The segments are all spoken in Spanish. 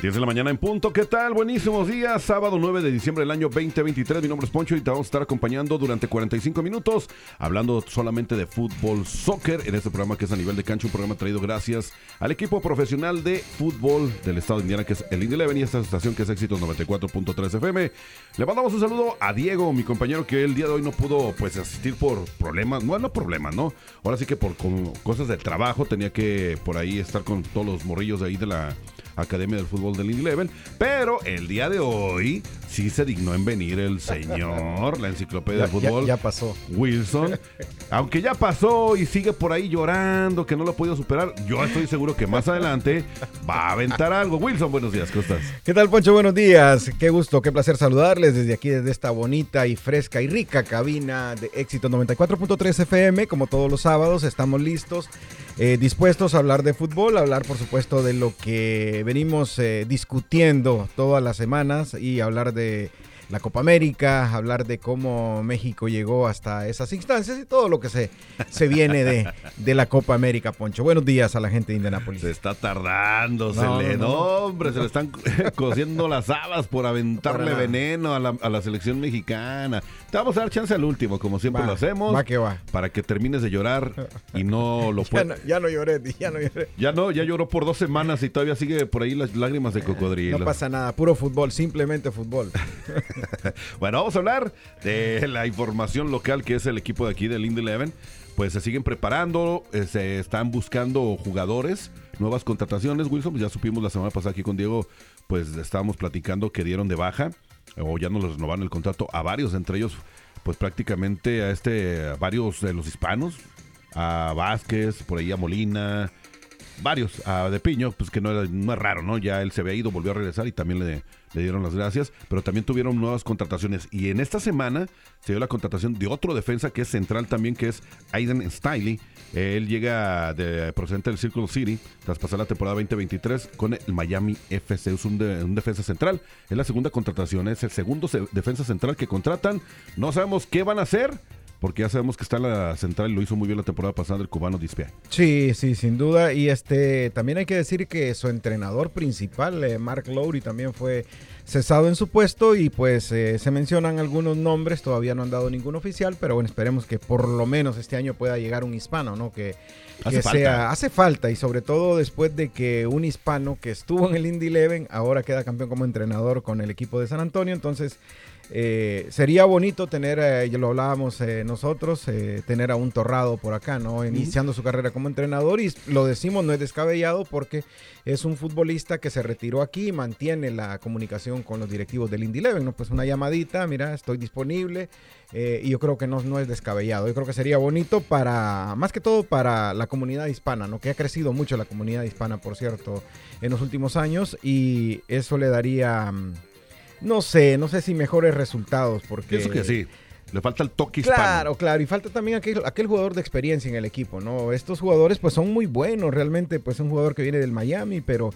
10 de la mañana en punto. ¿Qué tal? Buenísimos días. Sábado 9 de diciembre del año 2023. Mi nombre es Poncho y te vamos a estar acompañando durante 45 minutos hablando solamente de fútbol, soccer en este programa que es a nivel de cancha. Un programa traído gracias al equipo profesional de fútbol del estado de Indiana que es el Indy Eleven y esta estación que es Éxitos 94.3 FM. Le mandamos un saludo a Diego, mi compañero que el día de hoy no pudo pues asistir por problemas. No, no problemas, ¿no? Ahora sí que por cosas de trabajo tenía que por ahí estar con todos los morrillos de ahí de la Academia del Fútbol del Indy Eleven. Pero el día de hoy sí se dignó en venir el señor, la enciclopedia de fútbol. Ya, pasó. Wilson. Aunque ya pasó y sigue por ahí llorando que no lo ha podido superar, yo estoy seguro que más adelante va a aventar algo. Wilson, buenos días, ¿cómo estás? ¿Qué tal, Poncho? Buenos días. Qué gusto, qué placer saludarles desde aquí, desde esta bonita y fresca y rica cabina de Éxito 94.3 FM. Como todos los sábados, estamos listos, eh, dispuestos a hablar de fútbol, hablar, por supuesto, de lo que venimos eh, discutiendo todas las semanas y hablar de la Copa América, hablar de cómo México llegó hasta esas instancias y todo lo que se, se viene de, de la Copa América, Poncho. Buenos días a la gente de Indianápolis. Se está tardando, se le, no, hombre, se le están cosiendo las habas por aventarle veneno a la, a la, selección mexicana. Te vamos a dar chance al último, como siempre lo hacemos. Va que va. Para que termines de llorar y no lo puedas. ya, no, lloré, ya no lloré. Ya no, ya lloró por dos semanas y todavía sigue por ahí las lágrimas de cocodrilo. No pasa nada, puro fútbol, simplemente fútbol. bueno, vamos a hablar de la información local que es el equipo de aquí del Indy Eleven. Pues se siguen preparando, eh, se están buscando jugadores, nuevas contrataciones. Wilson, pues ya supimos la semana pasada aquí con Diego, pues estábamos platicando que dieron de baja o ya no les renovaron el contrato a varios, entre ellos, pues prácticamente a este, a varios de los hispanos, a Vázquez, por ahí a Molina, varios, a De Piño, pues que no, era, no es raro, ¿no? Ya él se había ido, volvió a regresar y también le, le dieron las gracias, pero también tuvieron nuevas contrataciones. Y en esta semana se dio la contratación de otro defensa que es central también, que es Aiden Stiley. Él llega de procedente del Circle City tras pasar la temporada 2023 con el Miami FC. Es un, un, defensa central. Es la segunda contratación, es el segundo defensa central que contratan. No sabemos qué van a hacer porque ya sabemos que está en la central y lo hizo muy bien la temporada pasada el cubano Dispea. Sí, sí, sin duda. Y este también hay que decir que su entrenador principal, eh, Mark Lowry, también fue cesado en su puesto y pues eh, se mencionan algunos nombres, todavía no han dado ningún oficial, pero bueno, esperemos que por lo menos este año pueda llegar un hispano, ¿no? Que, hace sea, falta. hace falta y sobre todo después de que un hispano que estuvo en el Indy Eleven ahora queda campeón como entrenador con el equipo de San Antonio, entonces eh, sería bonito tener, eh, ya lo hablábamos eh, nosotros, tener a un torrado por acá, ¿no? Iniciando su carrera como entrenador y lo decimos, no es descabellado porque es un futbolista que se retiró aquí y mantiene la comunicación con los directivos del Indy Eleven, ¿no? Pues una llamadita, mira, estoy disponible y yo creo que no, no es descabellado. Yo creo que sería bonito para, más que todo para la comunidad hispana, ¿no? Que ha crecido mucho la comunidad hispana, por cierto, en los últimos años y eso le daría... mm, no sé, no sé si mejores resultados, porque... Pienso que sí. Le falta el toque hispano. Claro, claro, y falta también aquel, aquel, jugador de experiencia en el equipo, ¿no? Estos jugadores pues son muy buenos, realmente pues un jugador que viene del Miami, pero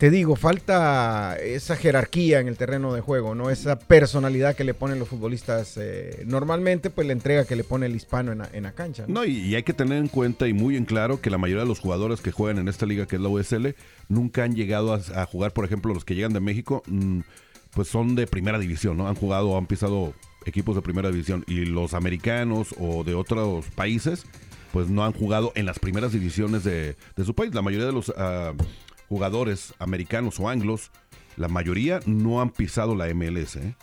te digo, falta esa jerarquía en el terreno de juego, ¿no? Esa personalidad que le ponen los futbolistas eh, normalmente, pues la entrega que le pone el hispano en la, en la cancha. ¿no? no y, hay que tener en cuenta y muy en claro que la mayoría de los jugadores que juegan en esta liga que es la USL nunca han llegado a, a jugar, por ejemplo, los que llegan de México. Mmm, pues son de primera división, ¿no? Han jugado, han pisado equipos de primera división y los americanos o de otros países, pues no han jugado en las primeras divisiones de, de su país. La mayoría de los uh, jugadores americanos o anglos, la mayoría no han pisado la MLS. ¿eh?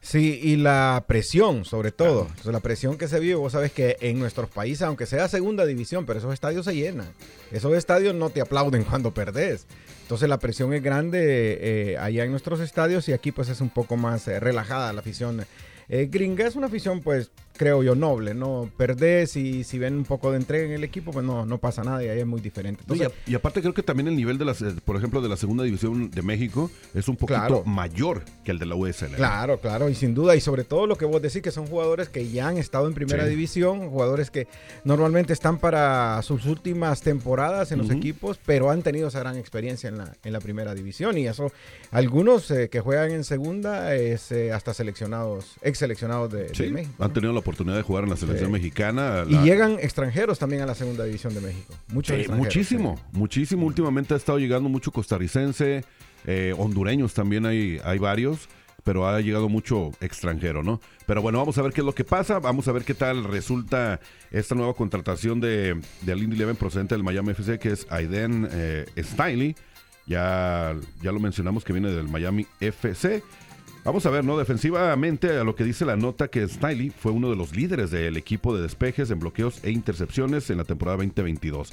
Sí, y la presión, sobre todo. Claro. la presión que se vive, vos sabes que en nuestros países, aunque sea segunda división, pero esos estadios se llenan. Esos estadios no te aplauden cuando perdés. Entonces la presión es grande eh, allá en nuestros estadios y aquí pues es un poco más eh, relajada la afición eh, gringa. Es una afición, pues, creo yo, noble, ¿no? Perdés y si ven un poco de entrega en el equipo, pues no, no pasa nada y ahí es muy diferente. Y, a- y aparte creo que también el nivel de las, eh, por ejemplo, de la segunda división de México es un poquito Claro. mayor que el de la USL. Claro, claro, y sin duda, y sobre todo lo que vos decís, que son jugadores que ya han estado en primera Sí. división, jugadores que normalmente están para sus últimas temporadas en los equipos, pero han tenido esa gran experiencia en la, en la primera división, y eso, algunos eh, que juegan en segunda, es eh, hasta seleccionados, ex seleccionados de, de Sí, México. han ¿no? tenido la oportunidad de jugar en la selección Sí. mexicana. Y llegan extranjeros también a la segunda división de México. Muchos Sí, muchísimo, muchísimo. Últimamente ha estado llegando mucho costarricense, eh, hondureños también hay, hay varios, pero ha llegado mucho extranjero, ¿no? Pero bueno, vamos a ver qué es lo que pasa, vamos a ver qué tal resulta esta nueva contratación de, del Indy Eleven procedente del Miami FC, que es Aiden eh, Stiley. Ya, ya lo mencionamos que viene del Miami FC. Vamos a ver, ¿no? Defensivamente, a lo que dice la nota que Stiley fue uno de los líderes del equipo de despejes en bloqueos e intercepciones en la temporada 2022.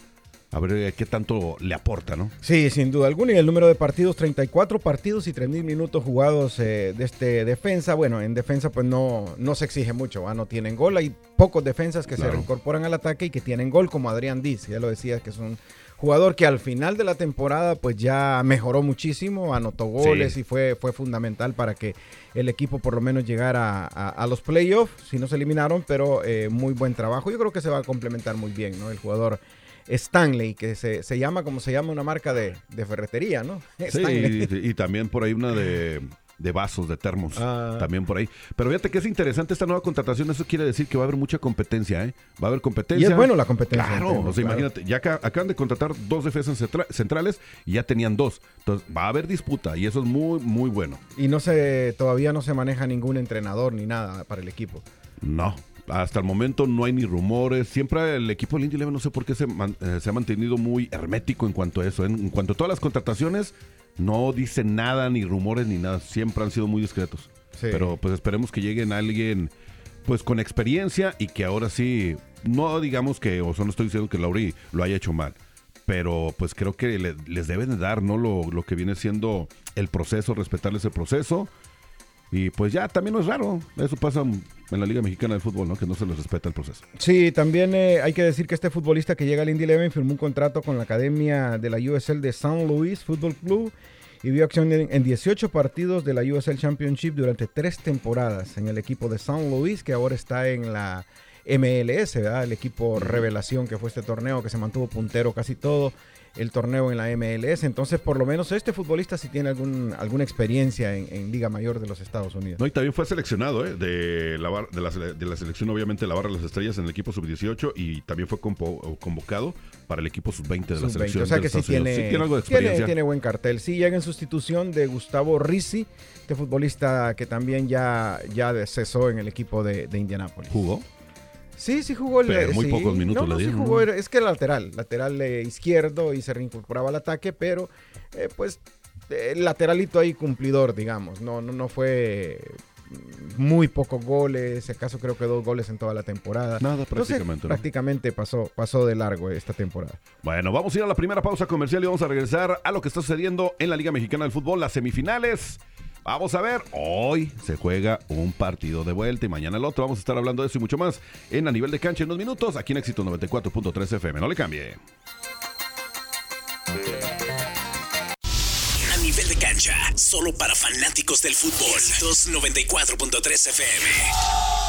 A ver eh, qué tanto le aporta, ¿no? Sí, sin duda alguna. Y el número de partidos, 34 partidos y 3.000 minutos jugados eh, de este defensa. Bueno, en defensa pues no, no se exige mucho, ¿va? no tienen gol. Hay pocos defensas que Claro. se incorporan al ataque y que tienen gol, como Adrián Diz. Ya lo decía, que es un jugador que al final de la temporada pues ya mejoró muchísimo, anotó goles Sí. y fue, fue fundamental para que el equipo por lo menos llegara a, a los playoffs. Si no se eliminaron, pero eh, muy buen trabajo. Yo creo que se va a complementar muy bien, ¿no? El jugador... Stanley, que se, se llama como se llama una marca de, de ferretería, ¿no? Sí, y también por ahí una de, de vasos, de termos. Ah. También por ahí. Pero fíjate que es interesante esta nueva contratación. Eso quiere decir que va a haber mucha competencia, ¿eh? Va a haber competencia. Y es bueno la competencia. Claro, entiendo, o sea, claro. imagínate, ya acá- acaban de contratar dos defensas centra- centrales y ya tenían dos. Entonces va a haber disputa y eso es muy, muy bueno. Y no se, todavía no se maneja ningún entrenador ni nada para el equipo. No, hasta el momento no hay ni rumores. Siempre el equipo del Indy Eleven no sé por qué se, man- eh, se ha mantenido muy hermético en cuanto a eso. En cuanto a todas las contrataciones, no dicen nada, ni rumores, ni nada. Siempre han sido muy discretos. Sí. Pero pues esperemos que lleguen alguien pues con experiencia y que ahora sí, no digamos que, o sea, no estoy diciendo que Lauri lo haya hecho mal. Pero pues creo que le- les deben de dar, ¿no? Lo, lo que viene siendo el proceso, respetarles el proceso. Y pues ya, también no es raro. Eso pasa en la Liga Mexicana de Fútbol, ¿no? Que no se les respeta el proceso. Sí, también eh, hay que decir que este futbolista que llega al Indy Eleven firmó un contrato con la academia de la USL de San Luis Football Club y vio acción en, en 18 partidos de la USL Championship durante tres temporadas en el equipo de San Luis, que ahora está en la MLS, ¿verdad? el equipo revelación que fue este torneo, que se mantuvo puntero casi todo el torneo en la MLS. Entonces, por lo menos este futbolista sí tiene algún, alguna experiencia en, en Liga Mayor de los Estados Unidos. No, y también fue seleccionado, ¿eh? De la, bar- de la, de la selección, obviamente, la barra de las estrellas en el equipo sub-18 y también fue compo- convocado para el equipo sub-20 de la Sub-20, selección. O sea que sí tiene, Sí tiene algo de experiencia. tiene buen cartel. Sí, llega en sustitución de Gustavo Rizzi, este futbolista que también ya, ya cesó en el equipo de, de Indianápolis. Jugó. Sí, sí jugó el Pero muy sí. pocos minutos no, le sí dieron, jugó, ¿no? es que era lateral, lateral eh, izquierdo y se reincorporaba al ataque, pero eh, pues eh, lateralito ahí cumplidor, digamos. No, no, no fue muy pocos goles, si acaso creo que dos goles en toda la temporada. Nada, Entonces, prácticamente. ¿no? prácticamente pasó, pasó de largo esta temporada. Bueno, vamos a ir a la primera pausa comercial y vamos a regresar a lo que está sucediendo en la Liga Mexicana del Fútbol, las semifinales. Vamos a ver, hoy se juega un partido de vuelta y mañana el otro. Vamos a estar hablando de eso y mucho más en A Nivel de Cancha en unos minutos, aquí en Éxito 94.3 FM. No le cambie. A nivel de cancha, solo para fanáticos del fútbol. 294.3 FM.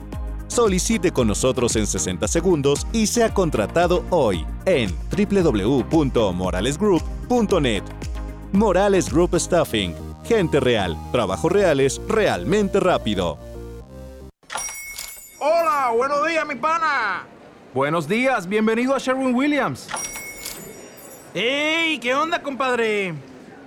Solicite con nosotros en 60 segundos y sea contratado hoy en www.moralesgroup.net. Morales Group Staffing. Gente real, trabajos reales, realmente rápido. Hola, buenos días, mi pana. Buenos días, bienvenido a Sherwin Williams. ¡Ey! ¿Qué onda, compadre?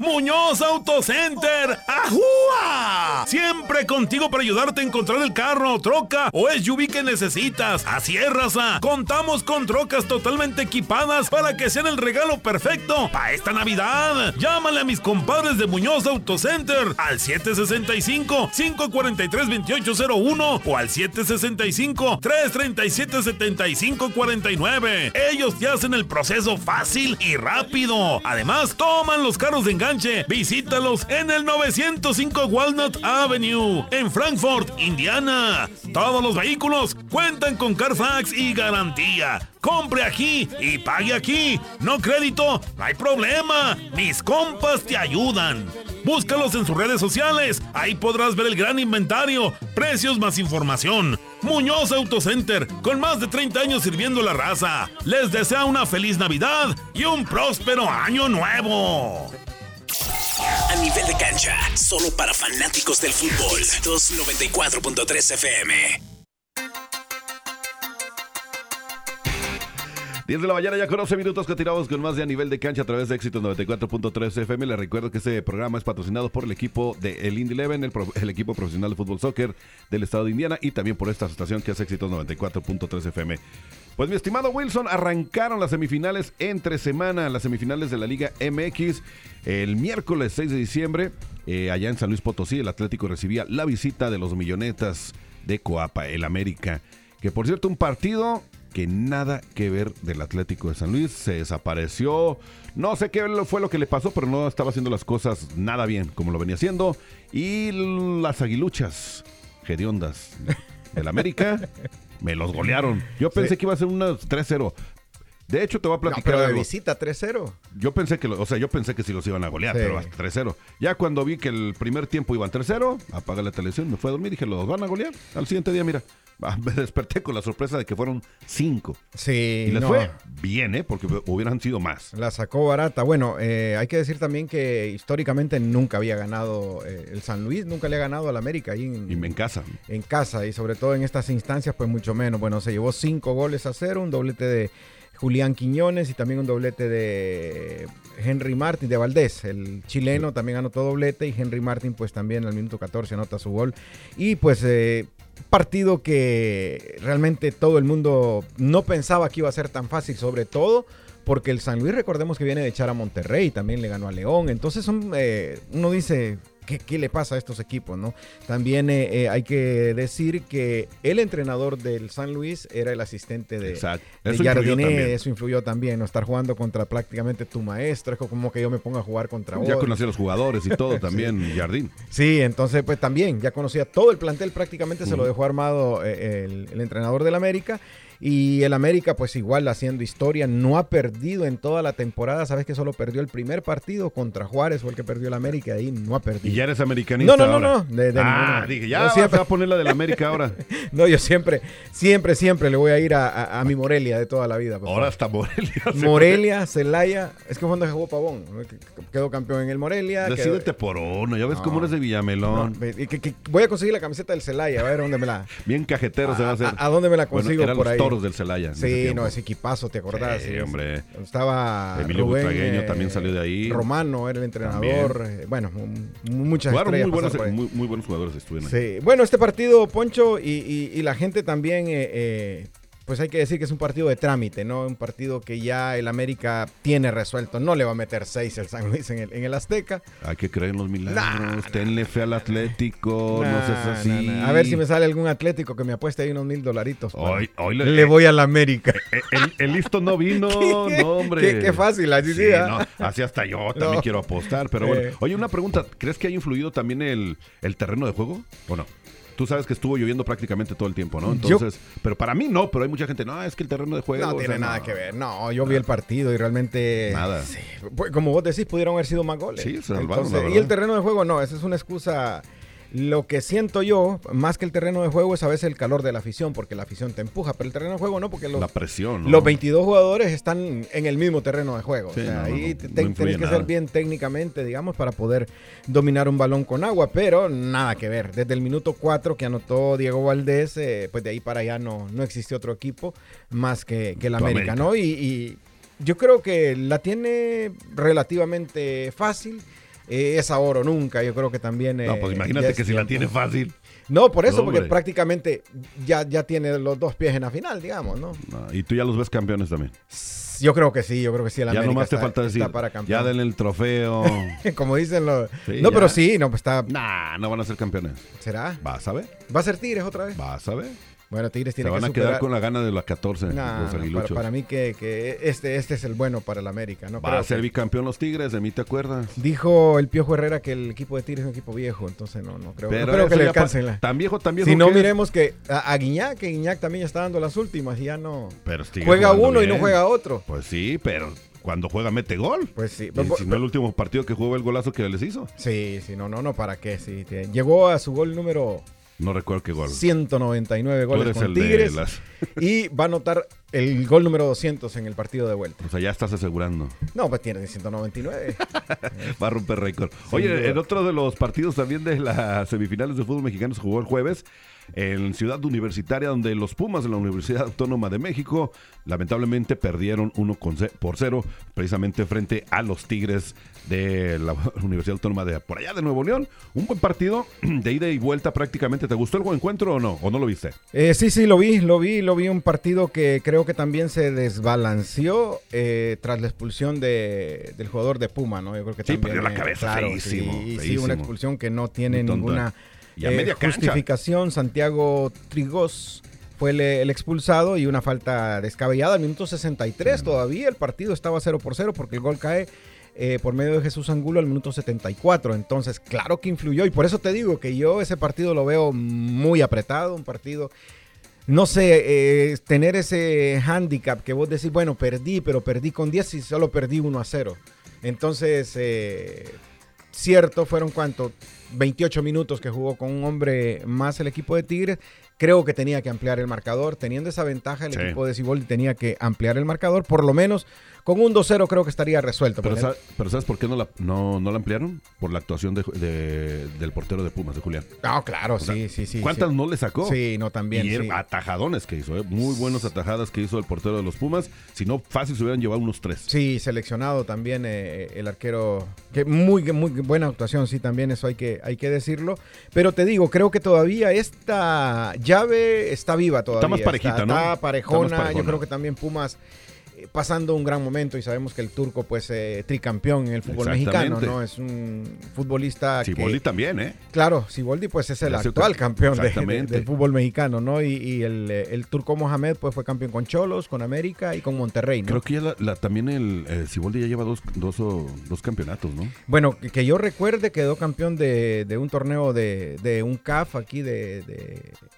Muñoz Auto Center, ¡ajúa! Siempre contigo para ayudarte a encontrar el carro, troca o SUV que necesitas. Así es, raza. Contamos con trocas totalmente equipadas para que sean el regalo perfecto para esta Navidad. Llámale a mis compadres de Muñoz Auto Center al 765-543-2801 o al 765-337-7549. Ellos te hacen el proceso fácil y rápido. Además, toman los carros de Visítalos en el 905 Walnut Avenue, en Frankfort, Indiana. Todos los vehículos cuentan con Carfax y garantía. Compre aquí y pague aquí. No crédito, no hay problema. Mis compas te ayudan. Búscalos en sus redes sociales. Ahí podrás ver el gran inventario, precios más información. Muñoz Auto Center, con más de 30 años sirviendo la raza. Les desea una feliz Navidad y un próspero año nuevo. Nivel de cancha, solo para fanáticos del fútbol. 294.3 FM. 10 de la mañana, ya con 11 minutos continuamos con más de a nivel de cancha a través de Éxitos 94.3 FM. Les recuerdo que este programa es patrocinado por el equipo de el Indy Eleven, el equipo profesional de fútbol soccer del estado de Indiana y también por esta estación que es Éxitos 94.3 FM. Pues mi estimado Wilson, arrancaron las semifinales entre semana, las semifinales de la Liga MX. El miércoles 6 de diciembre, eh, allá en San Luis Potosí, el Atlético recibía la visita de los millonetas de Coapa, el América. Que por cierto, un partido que nada que ver del Atlético de San Luis. Se desapareció. No sé qué fue lo que le pasó, pero no estaba haciendo las cosas nada bien como lo venía haciendo. Y las aguiluchas hediondas del América me los golearon. Yo pensé Sí. que iba a ser unos 3-0. De hecho, te voy a No, platicar pero de algo. visita 3-0. Yo pensé que, lo- o sea, yo pensé que sí los iban a golear, Sí. pero hasta 3-0. Ya cuando vi que el primer tiempo iban 3-0, apagué la televisión, me fui a dormir, dije, los van a golear. Al siguiente día, mira, me desperté con la sorpresa de que fueron 5. Sí, Y les no. fue bien, ¿eh? Porque hubieran sido más. La sacó barata. Bueno, eh, hay que decir también que históricamente nunca había ganado eh, el San Luis, nunca le ha ganado al América ahí en, Y en casa. en casa y sobre todo en estas instancias, pues mucho menos. Bueno, se llevó cinco goles a cero, un doblete de Julián Quiñones y también un doblete de Henry Martin, de Valdés, el chileno también anotó doblete y Henry Martin pues también al minuto 14 anota su gol. Y pues eh, partido que realmente todo el mundo no pensaba que iba a ser tan fácil, sobre todo porque el San Luis recordemos que viene de echar a Monterrey, también le ganó a León, entonces son, eh, uno dice, ¿qué, qué le pasa a estos equipos? no También eh, eh, hay que decir que el entrenador del San Luis era el asistente de, Exacto. de Eso influyó Jardiné, también. eso influyó también, no estar jugando contra prácticamente tu maestro, es como que yo me ponga a jugar contra Ya otro. conocí a los jugadores y todo también, Jardín. Sí, entonces pues también ya conocía todo el plantel, prácticamente se lo dejó armado eh, el, el entrenador del América. Y el América pues igual haciendo historia, no ha perdido en toda la temporada, sabes que solo perdió el primer partido contra Juárez, fue el que perdió el América, ahí no ha perdido. Y ya eres americanista. No, no, no, ahora. no, de- de ah, dije, Yo ya vas siempre- a poner la del América ahora. No, yo siempre, siempre, siempre le voy a ir a, a- a mi Morelia de toda la vida. papá. Ahora hasta Morelia. Morelia, Celaya, es que fue cuando jugó Pavón, quedó campeón en el Morelia. fue. quedó- Decídete por uno. Ya ves No. cómo eres de Villamelón. No, ve- y que- que voy a conseguir la camiseta del Celaya, a ver dónde me la, Bien cajetero se va a hacer. a, dónde me la consigo por ahí. Toros del Celaya. Sí, no, ese equipazo, ¿te acordás? Sí, hombre. Estaba Emilio Butragueño eh, también salió de ahí. Romano era el entrenador. eh, bueno, muchas Jugaron muy buenos, muy, muy jugadores estuvieron ahí. Sí. Bueno, este partido, Poncho, y, y- y la gente también, eh, eh, pues hay que decir que es un partido de trámite, ¿no? Un partido que ya el América tiene resuelto. No le va a meter seis el San Luis en el, en el Azteca. Hay que creer en los milagros. Tenle fe al Atlético. no Nah, seas así. nah, nah. A ver si me sale algún atlético que me apueste ahí unos mil dolaritos. Hoy- hoy le, le- voy al América. El, el listo no vino, no, hombre. Qué- qué fácil, así sí, no, así hasta yo también No. quiero apostar. Pero bueno, Eh. oye, una pregunta. ¿Crees que haya influido también el, el terreno de juego o no? Tú sabes que estuvo lloviendo prácticamente todo el tiempo, ¿no? Yo- Entonces, pero para mí no, pero hay mucha gente, no, es que el terreno de juego. No tiene sea, nada no. que ver. No, yo vi el partido y realmente. Nada. sí, pues, como vos decís, pudieron haber sido más goles. Sí, se salvaron, Entonces, la y el terreno de juego no, esa es una excusa. Lo que siento yo, más que el terreno de juego, es a veces el calor de la afición, porque la afición te empuja, pero el terreno de juego no, porque los, La presión, ¿no? los 22 jugadores están en el mismo terreno de juego. Sí, o sea, no, ahí no, te- tenés que nada. ser bien técnicamente, digamos, para poder dominar un balón con agua, pero nada que ver. Desde el minuto 4 que anotó Diego Valdés, eh, pues de ahí para allá no, no existe otro equipo más que, que el América, América. ¿no? Y, y yo creo que la tiene relativamente fácil. Eh, es ahora o nunca, yo creo que también... No, eh, pues ya imagínate que si la tiene fácil. No, por eso, porque prácticamente ya, ya tiene los dos pies en la final, digamos, ¿no? Y tú ya los ves campeones también. Yo creo que sí, yo creo que sí. El ya América nomás te está- falta decir, para ya denle el trofeo. Como dicen los... Sí, no, ya. pero sí, no, pues está... nah, no van a ser campeones. ¿Será? Vas a ver, ¿Va a ser Tigres otra vez? vas a ver. Bueno, Tigres Se tiene van que a quedar con la gana de las 14, Nah, los no, aguiluchos. para, para mí que, que este, este es el bueno para el América, ¿no? Va Creo a ser que- bicampeón los Tigres, de mí te acuerdas. Dijo el Piojo Herrera que el equipo de Tigres es un equipo viejo, entonces no, no creo, no Pero creo eso que le alcancen. la- Tan viejo, tan viejo Si no, que miremos que a, a Guiñac, que Guiñac también ya está dando las últimas y ya no... Pero Juega uno y no juega otro. Pues sí, pero cuando juega mete gol. Pues sí. Pero- si no el último partido que jugó el golazo que les hizo. Sí, sí, no, no, no, ¿para qué? Sí, te- llegó a su gol número No recuerdo qué gol. 199 Tú goles con Tigres las- y va a anotar el gol número 200 en el partido de vuelta. O sea, ya estás asegurando. No, pues tiene 199. Va a romper récord. Oye, en otro de los partidos también de las semifinales de fútbol mexicano se jugó el jueves en Ciudad Universitaria, donde los Pumas de la Universidad Autónoma de México lamentablemente perdieron 1 con ce- por 0, precisamente frente a los Tigres de la Universidad Autónoma de por allá de Nuevo León. Un buen partido de ida y vuelta prácticamente. ¿Te gustó el buen encuentro o no? ¿O no lo viste? Eh, sí, sí, lo vi, lo vi, lo vi. Un partido que creo que también se desbalanceó eh, tras la expulsión de, del jugador de Puma, ¿no? Yo creo que Sí, también, perdió la eh, cabeza claro, feísimo, sí, sí, una expulsión que no tiene ninguna Eh, media justificación. Santiago Trigos fue el, el expulsado y una falta descabellada al minuto 63 todavía. El partido estaba 0 por 0 porque el gol cae eh, por medio de Jesús Angulo al minuto 74. Entonces, claro que influyó y por eso te digo que yo ese partido lo veo muy apretado, un partido... No sé, eh, tener ese handicap que vos decís, bueno, perdí, pero perdí con 10 y solo perdí 1 a 0. Entonces, eh, cierto, fueron cuánto, 28 minutos que jugó con un hombre más el equipo de Tigres. Creo que tenía que ampliar el marcador. Teniendo esa ventaja, el Sí. equipo de Ciboldi tenía que ampliar el marcador. Por lo menos con un 2-0 creo que estaría resuelto. Pero, porque- sa- pero ¿sabes por qué no la, no, no la ampliaron? Por la actuación de, de- del portero de Pumas, de Julián. No, claro, O sea, sí, sí, sí. ¿Cuántas sí. no le sacó? Sí, no, también. y sí. atajadones que hizo, ¿eh? muy buenas atajadas que hizo el portero de los Pumas. Si no, fácil se hubieran llevado unos tres. Sí, seleccionado también eh, el arquero. Que muy, muy buena actuación, sí, también eso hay que, hay que decirlo. Pero te digo, creo que todavía esta llave está viva todavía. más parejita, ¿no? Está parejona. Está más parejona. Yo creo que también Pumas pasando un gran momento y sabemos que el turco pues eh, tricampeón en el fútbol mexicano. ¿no? Es un futbolista Siboldi que... también, ¿eh? Claro, Siboldi pues es el actual campeón de- del fútbol mexicano, ¿no? Y, y el, eh, el turco Mohamed pues fue campeón con Cholos, con América y con Monterrey, ¿no? Creo que ya la, la- también el eh, Siboldi ya lleva dos, dos, o- dos campeonatos, ¿no? Bueno, que, que yo recuerde quedó campeón de, de un torneo de, de un CAF aquí de...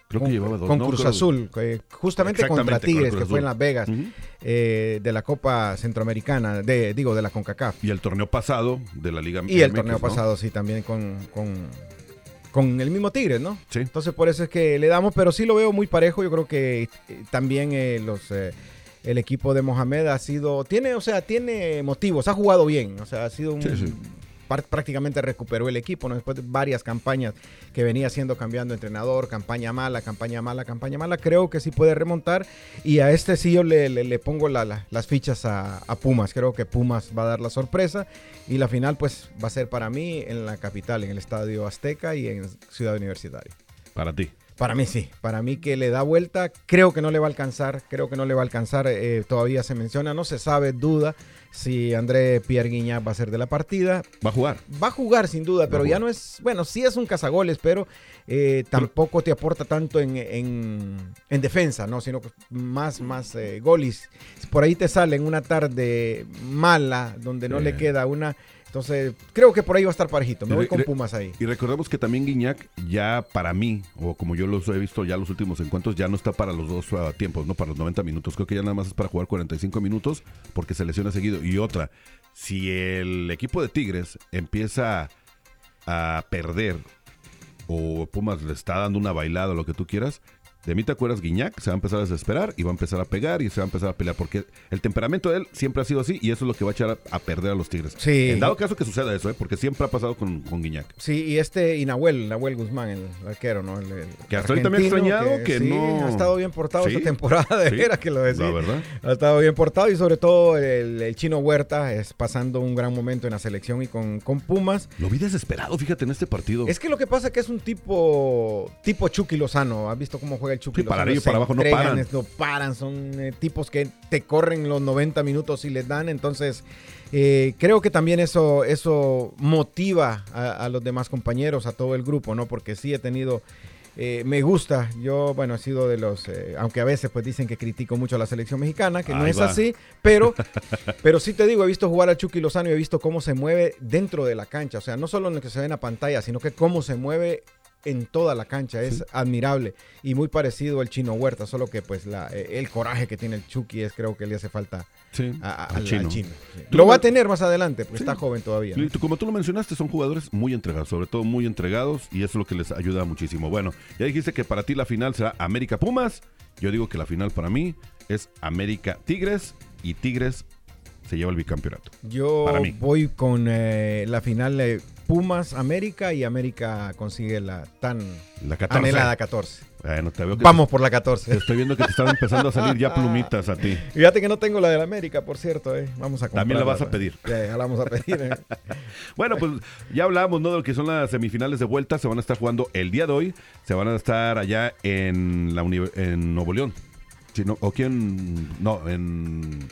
Creo que con, llevaba dos, Con ¿no? Cruz Azul, que justamente contra con Tigres, que fue en. Las Vegas, Ujú. Eh, de la Copa Centroamericana, de, digo, de la CONCACAF. Y el torneo pasado de la Liga Y el torneo pasado, sí, también con, con, con el mismo Tigres, ¿no? Sí. Entonces por eso es que le damos, pero sí lo veo muy parejo. Yo creo que eh, también eh, los eh, el equipo de Mohamed ha sido, tiene, o sea, tiene motivos, ha jugado bien, o sea, ha sido un, Sí, sí. Prácticamente recuperó el equipo, ¿no? Después de varias campañas que venía haciendo cambiando entrenador, campaña mala, campaña mala, campaña mala, creo que sí puede remontar y a este sí yo le, pongo las fichas a, a, Pumas, creo que Pumas va a dar la sorpresa y la final pues va a ser para mí en la capital, en el Estadio Azteca y en Ciudad Universitaria. Para ti. Para mí sí, para mí que le da vuelta, creo que no le va a alcanzar, creo que no le va a alcanzar, eh, todavía se menciona, no se sabe, duda si André Pierre Guignac va a ser de la partida. Va a jugar. Va a jugar sin duda, pero ya no es, bueno, sí es un cazagoles, pero eh, tampoco te aporta tanto en, en, defensa, ¿no? Sino más, más eh, goles. Por ahí te sale en una tarde mala, donde no le queda una entonces, creo que por ahí va a estar parejito. Me voy con Pumas ahí. Y recordemos que también Guiñac, ya para mí, o como yo los he visto ya los últimos encuentros, ya no está para los dos uh, tiempos, no para los 90 minutos. Creo que ya nada más es para jugar 45 minutos porque se lesiona seguido. Y otra, si el equipo de Tigres empieza a perder o Pumas le está dando una bailada o lo que tú quieras, de mí te acuerdas Guiñac, se va a empezar a desesperar y va a empezar a pegar y se va a empezar a pelear porque el temperamento de él siempre ha sido así y eso es lo que va a echar a, perder a los Tigres. Sí. En dado caso que suceda eso, ¿eh? porque siempre ha pasado con, con Guiñac. Sí, y este y Nahuel, Nahuel Guzmán, el arquero, ¿no? que hasta ahorita me ha extrañado que, no... ha estado bien portado esta temporada, de veras que lo decía. La verdad. Ha estado bien portado y sobre todo el, chino Huerta es pasando un gran momento en la selección y con, con Pumas. Lo vi desesperado, fíjate, en este partido. Es que lo que pasa es que es un tipo tipo Chucky Lozano. ¿Has visto cómo juega el Chucky Lozano? para abajo no paran. No paran, son eh, tipos que te corren los 90 minutos y les dan. Entonces, eh, creo que también eso, eso motiva a, los demás compañeros, a todo el grupo, ¿no? Porque sí he tenido. Eh, me gusta, yo, bueno, he sido de los, aunque a veces pues dicen que critico mucho a la selección mexicana, que no es así, pero, pero sí te digo, he visto jugar a Chucky Lozano y he visto cómo se mueve dentro de la cancha, o sea, no solo en lo que se ve en la pantalla, sino que cómo se mueve en toda la cancha. Es admirable y muy parecido al Chino Huerta, solo que pues la, eh, el coraje que tiene el Chucky es creo que le hace falta al, chino. Lo va a tener más adelante, porque está joven todavía. Como tú lo mencionaste, son jugadores muy entregados, sobre todo muy entregados y eso es lo que les ayuda muchísimo. Bueno, ya dijiste que para ti la final será América Pumas. Yo digo que la final para mí es América Tigres y Tigres se lleva el bicampeonato. Yo voy con eh, la final de Pumas América y América consigue la tan la 14. anhelada 14. Bueno, te veo que Vamos por la 14. estoy viendo que te están empezando a salir ya plumitas a ti. Fíjate que no tengo la de la América, por cierto. Eh. Vamos a comprar. También la vas a pedir. Ya, la vamos a pedir. Eh. bueno, pues ya hablamos ¿no? de lo que son las semifinales de vuelta. Se van a estar jugando el día de hoy. Se van a estar allá en, la en Nuevo León. ¿O quién? No, en.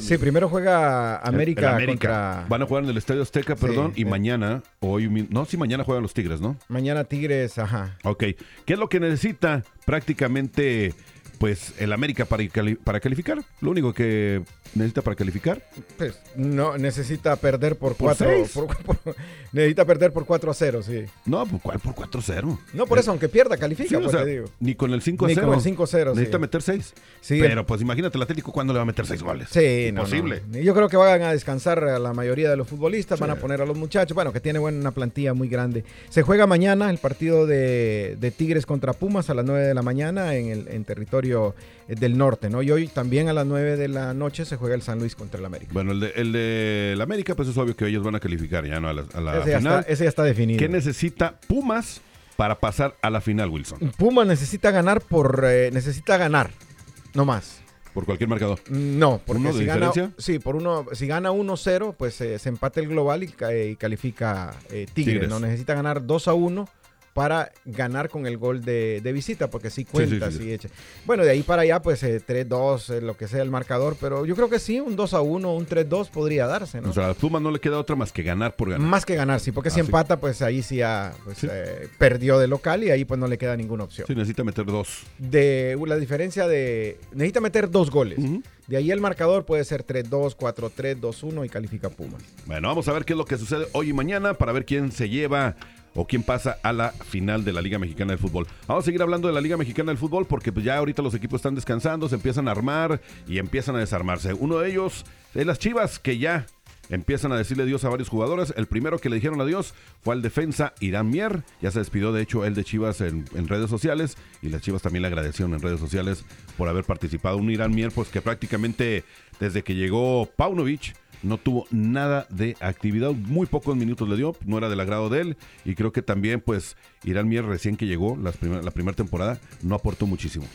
sí, primero juega América, contra. Van a jugar en el Estadio Azteca, perdón, y mañana, hoy. No, sí, mañana juegan los Tigres, ¿no? Mañana Tigres, ajá. Ok. ¿Qué es lo que necesita prácticamente pues el América para, para calificar. Lo único que necesita para calificar. Pues no, necesita perder por 4 Necesita perder por 4 a 0, sí. No, ¿cuál por 4 a 0? No, por eso, aunque pierda, califica, pues, digo. Ni con el 5 a 0. Ni con el 5 a 0, Necesita meter 6. Sí. Pero pues imagínate el Atlético cuándo le va a meter 6 goles. Sí, Imposible. No, Yo creo que van a descansar a la mayoría de los futbolistas, van a poner a los muchachos, bueno, que tiene una plantilla muy grande. Se juega mañana el partido de, de Tigres contra Pumas a las 9 de la mañana en el en territorio del norte, ¿no? Y hoy también a las 9 de la noche se juega el San Luis contra el América. Bueno, el de, el de la América, pues es obvio que ellos van a calificar ya, ¿no? A la, ese final. Ya está, ese ya está definido. ¿Qué necesita Pumas para pasar a la final, Wilson? Pumas necesita ganar por... Eh, necesita ganar, no más. ¿Por cualquier marcador? No, porque ¿Uno si gana, sí, por uno, si gana 1-0, pues eh, se empate el global y, eh, califica Tigre, ¿no? Necesita ganar 2 a 1 para ganar con el gol de, visita, porque sí cuenta, sí, echa. Bueno, de ahí para allá, pues 3-2, eh, eh, lo que sea el marcador, pero yo creo que sí, un 2-1, un 3-2 podría darse, ¿no? O sea, a Pumas no le queda otra más que ganar por ganar. Más que ganar, sí, porque si ah, empata, pues ahí sí, ya, pues, eh, perdió de local y ahí pues no le queda ninguna opción. Sí, necesita meter dos. De la diferencia de, necesita meter dos goles. De ahí el marcador puede ser 3-2, 4-3, 2-1 y califica Pumas. Bueno, vamos a ver qué es lo que sucede hoy y mañana para ver quién se lleva o quién pasa a la final de la Liga Mexicana del Fútbol. Vamos a seguir hablando de la Liga Mexicana del Fútbol porque pues ya ahorita los equipos están descansando, se empiezan a armar y empiezan a desarmarse. Uno de ellos es las Chivas que ya empiezan a decirle adiós a varios jugadores. El primero que le dijeron adiós fue al defensa Irán Mier. Ya se despidió, de hecho, el de Chivas en, redes sociales. Y las Chivas también le agradecieron en redes sociales por haber participado. Un Irán Mier, pues que prácticamente desde que llegó Paunovic no tuvo nada de actividad, muy pocos minutos le dio, no era del agrado de él y creo que también pues Irán Mier recién que llegó las primer- la primera temporada no aportó muchísimo.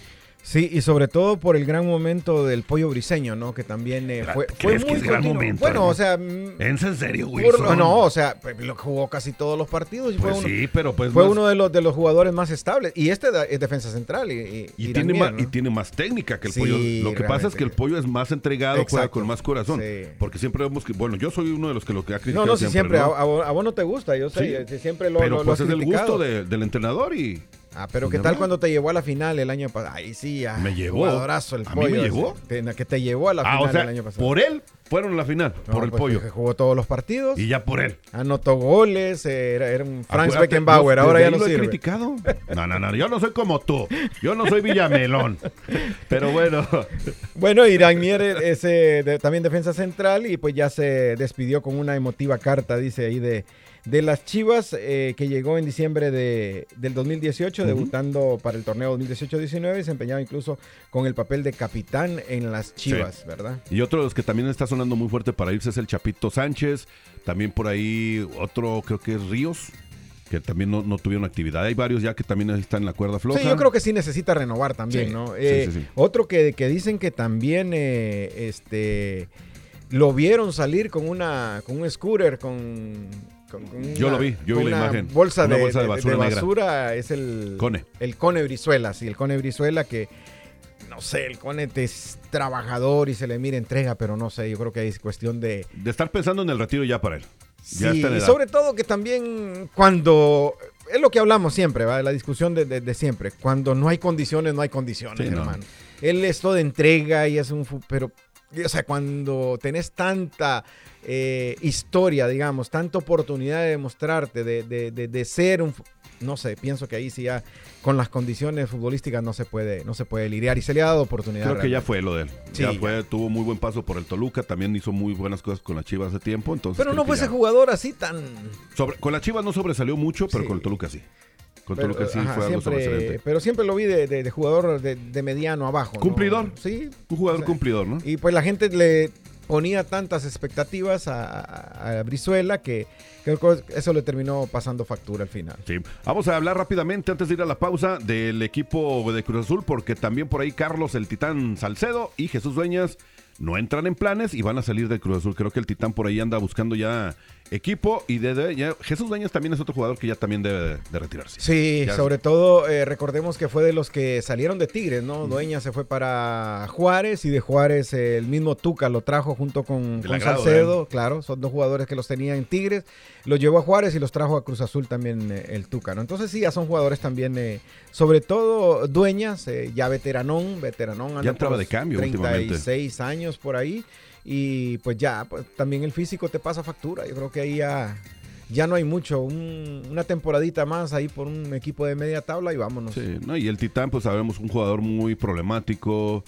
Sí, y sobre todo por el gran momento del pollo briseño, ¿no? Que también eh, fue, fue ¿Crees que muy es gran momento, Bueno, hermano? o sea, mm, ¿Es en serio, por- Wilson? no, o sea, pues, lo jugó casi todos los partidos y Pues fue, uno, sí, pero pues fue uno de los de los jugadores más estables. Y este es defensa central y, y, Y Irán tiene, más, ¿no? y tiene más técnica que el Sí, pollo. Lo que pasa es que el pollo es más entregado, juega con más corazón. Sí. Porque siempre vemos que, bueno, yo soy uno de los que lo que ha criticado No, no, si siempre, ¿no? a, a vos, no te gusta, yo sé, Sí. eh, siempre lo, Pero lo- lo pues has es el criticado. gusto de- del entrenador y... Ah, pero ¿qué tal cuando te llevó a la final el año pasado? Ahí sí, ah, Me llevó. jugadorazo el ¿A mí pollo. me llevó? Que te llevó a la Ah, final o sea, el año pasado. por él fueron a la final, No, por el pues, pollo. que jugó todos los partidos. Y ya por él. Anotó goles, eh, era, era un Franz Acuérdate, Beckenbauer, ahora ya no lo he sirve. criticado. No, no, no, yo no soy como tú. Yo no soy Villamelón. Pero bueno, Bueno, Irán Mier es eh, de- también defensa central y pues ya se despidió con una emotiva carta, dice ahí, de, de las Chivas, eh, que llegó en diciembre de, del 2018, Ujú. debutando para el torneo 2018-19 y se empeñaba incluso con el papel de capitán en las Chivas, ¿verdad? y otro de los que también está sonando muy fuerte para irse es el Chapito Sánchez. También por ahí otro, creo que es Ríos, que también no, no tuvieron actividad. Hay varios ya que también están en la cuerda floja. Sí, yo creo que sí necesita renovar también, Sí, ¿no? sí, Eh, sí, sí. Otro que, que dicen que también eh, este lo vieron salir con una con un scooter con, con Yo una- lo vi, yo vi la imagen. Bolsa, Una de, bolsa de basura negra. es el Cone. el Cone Brizuela, sí, el Cone Brizuela que no sé, el Cone es trabajador y se le mira entrega, pero no sé, yo creo que es cuestión de De estar pensando en el retiro ya para él. Ya Sí, y sobre todo que también cuando es lo que hablamos siempre, ¿va? la discusión de, de- de siempre. Cuando no hay condiciones, no hay condiciones, Sí, no. hermano. Él es todo de entrega y es un pero o sea, cuando tenés tanta eh, historia, digamos, tanta oportunidad de demostrarte, de, de- de- de ser un no sé, pienso que ahí sí ya con las condiciones futbolísticas no se puede, no se puede lidiar y se le ha dado oportunidad. Creo que ya fue lo de él. Sí, ya ya. fue, tuvo muy buen paso por el Toluca, también hizo muy buenas cosas con las Chivas hace tiempo. Entonces Pero no fue ese jugador así tan sobre- con las Chivas no sobresalió mucho, pero Sí. con el Toluca sí. Con Pero, Toluca sí ajá, fue algo siempre- sobresaliente. Pero siempre lo vi de, de- de jugador de, de mediano abajo. ¿no? Cumplidor. Sí. Un jugador o sea, cumplidor, ¿no? Y pues la gente le ponía tantas expectativas a, Brizuela que creo que eso le terminó pasando factura al final. Sí. Vamos a hablar rápidamente antes de ir a la pausa del equipo de Cruz Azul, porque también por ahí Carlos el Titán Salcedo y Jesús Dueñas no entran en planes y van a salir de Cruz Azul. Creo que el Titán por ahí anda buscando ya equipo y de, de- ya- Jesús Dueñas también es otro jugador que ya también debe de, de retirarse. Sí, Ya- sobre todo eh, recordemos que fue de los que salieron de Tigres, ¿no? Dueña se fue para Juárez y de Juárez eh, el mismo Tuca lo trajo junto con, con agrado, Salcedo, claro, son dos jugadores que los tenía en Tigres, los llevó a Juárez y los trajo a Cruz Azul también eh, el Tuca, ¿no? Entonces sí, ya son jugadores también, eh, sobre todo Dueñas, ya veteranón, veteranón. Ya entraba de cambio últimamente. 36 años por ahí y pues ya, pues también el físico te pasa factura, yo creo que ahí ya... Ya no hay mucho, un- una temporadita más ahí por un equipo de media tabla y vámonos. Sí, ¿no? Y el Titán, pues sabemos, un jugador muy problemático,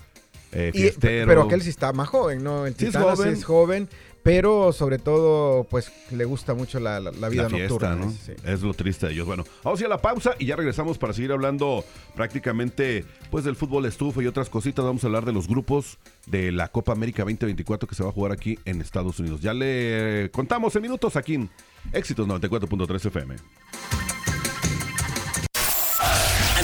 eh, Y- pero aquel sí está más joven, ¿no? El Sí, es Titán joven. es joven, pero sobre todo, pues le gusta mucho la, la- la vida la fiesta, nocturna. ¿no? sí. Es lo triste de ellos. Bueno, vamos a ir a la pausa y ya regresamos para seguir hablando prácticamente pues del fútbol estufa y otras cositas. Vamos a hablar de los grupos de la Copa América 2024 que se va a jugar aquí en Estados Unidos. Ya le contamos en minutos aquí en Éxitos 94.3 FM.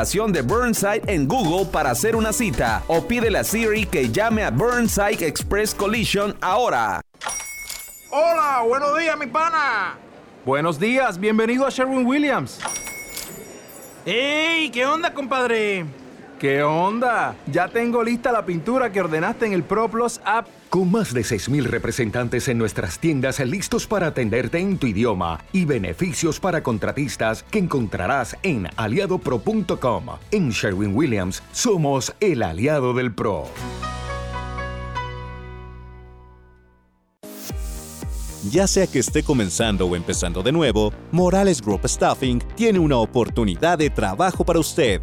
de Burnside en Google para hacer una cita o pídele a Siri que llame a Burnside Express Collision ahora. Hola, buenos días, mi pana. Buenos días, bienvenido a Sherwin Williams. ¡Ey! ¿Qué onda, compadre? ¿Qué onda? Ya tengo lista la pintura que ordenaste en el ProPlus app. Con más de 6.000 representantes en nuestras tiendas listos para atenderte en tu idioma y beneficios para contratistas que encontrarás en aliadopro.com. En Sherwin Williams somos el aliado del PRO. Ya sea que esté comenzando o empezando de nuevo, Morales Group Staffing tiene una oportunidad de trabajo para usted.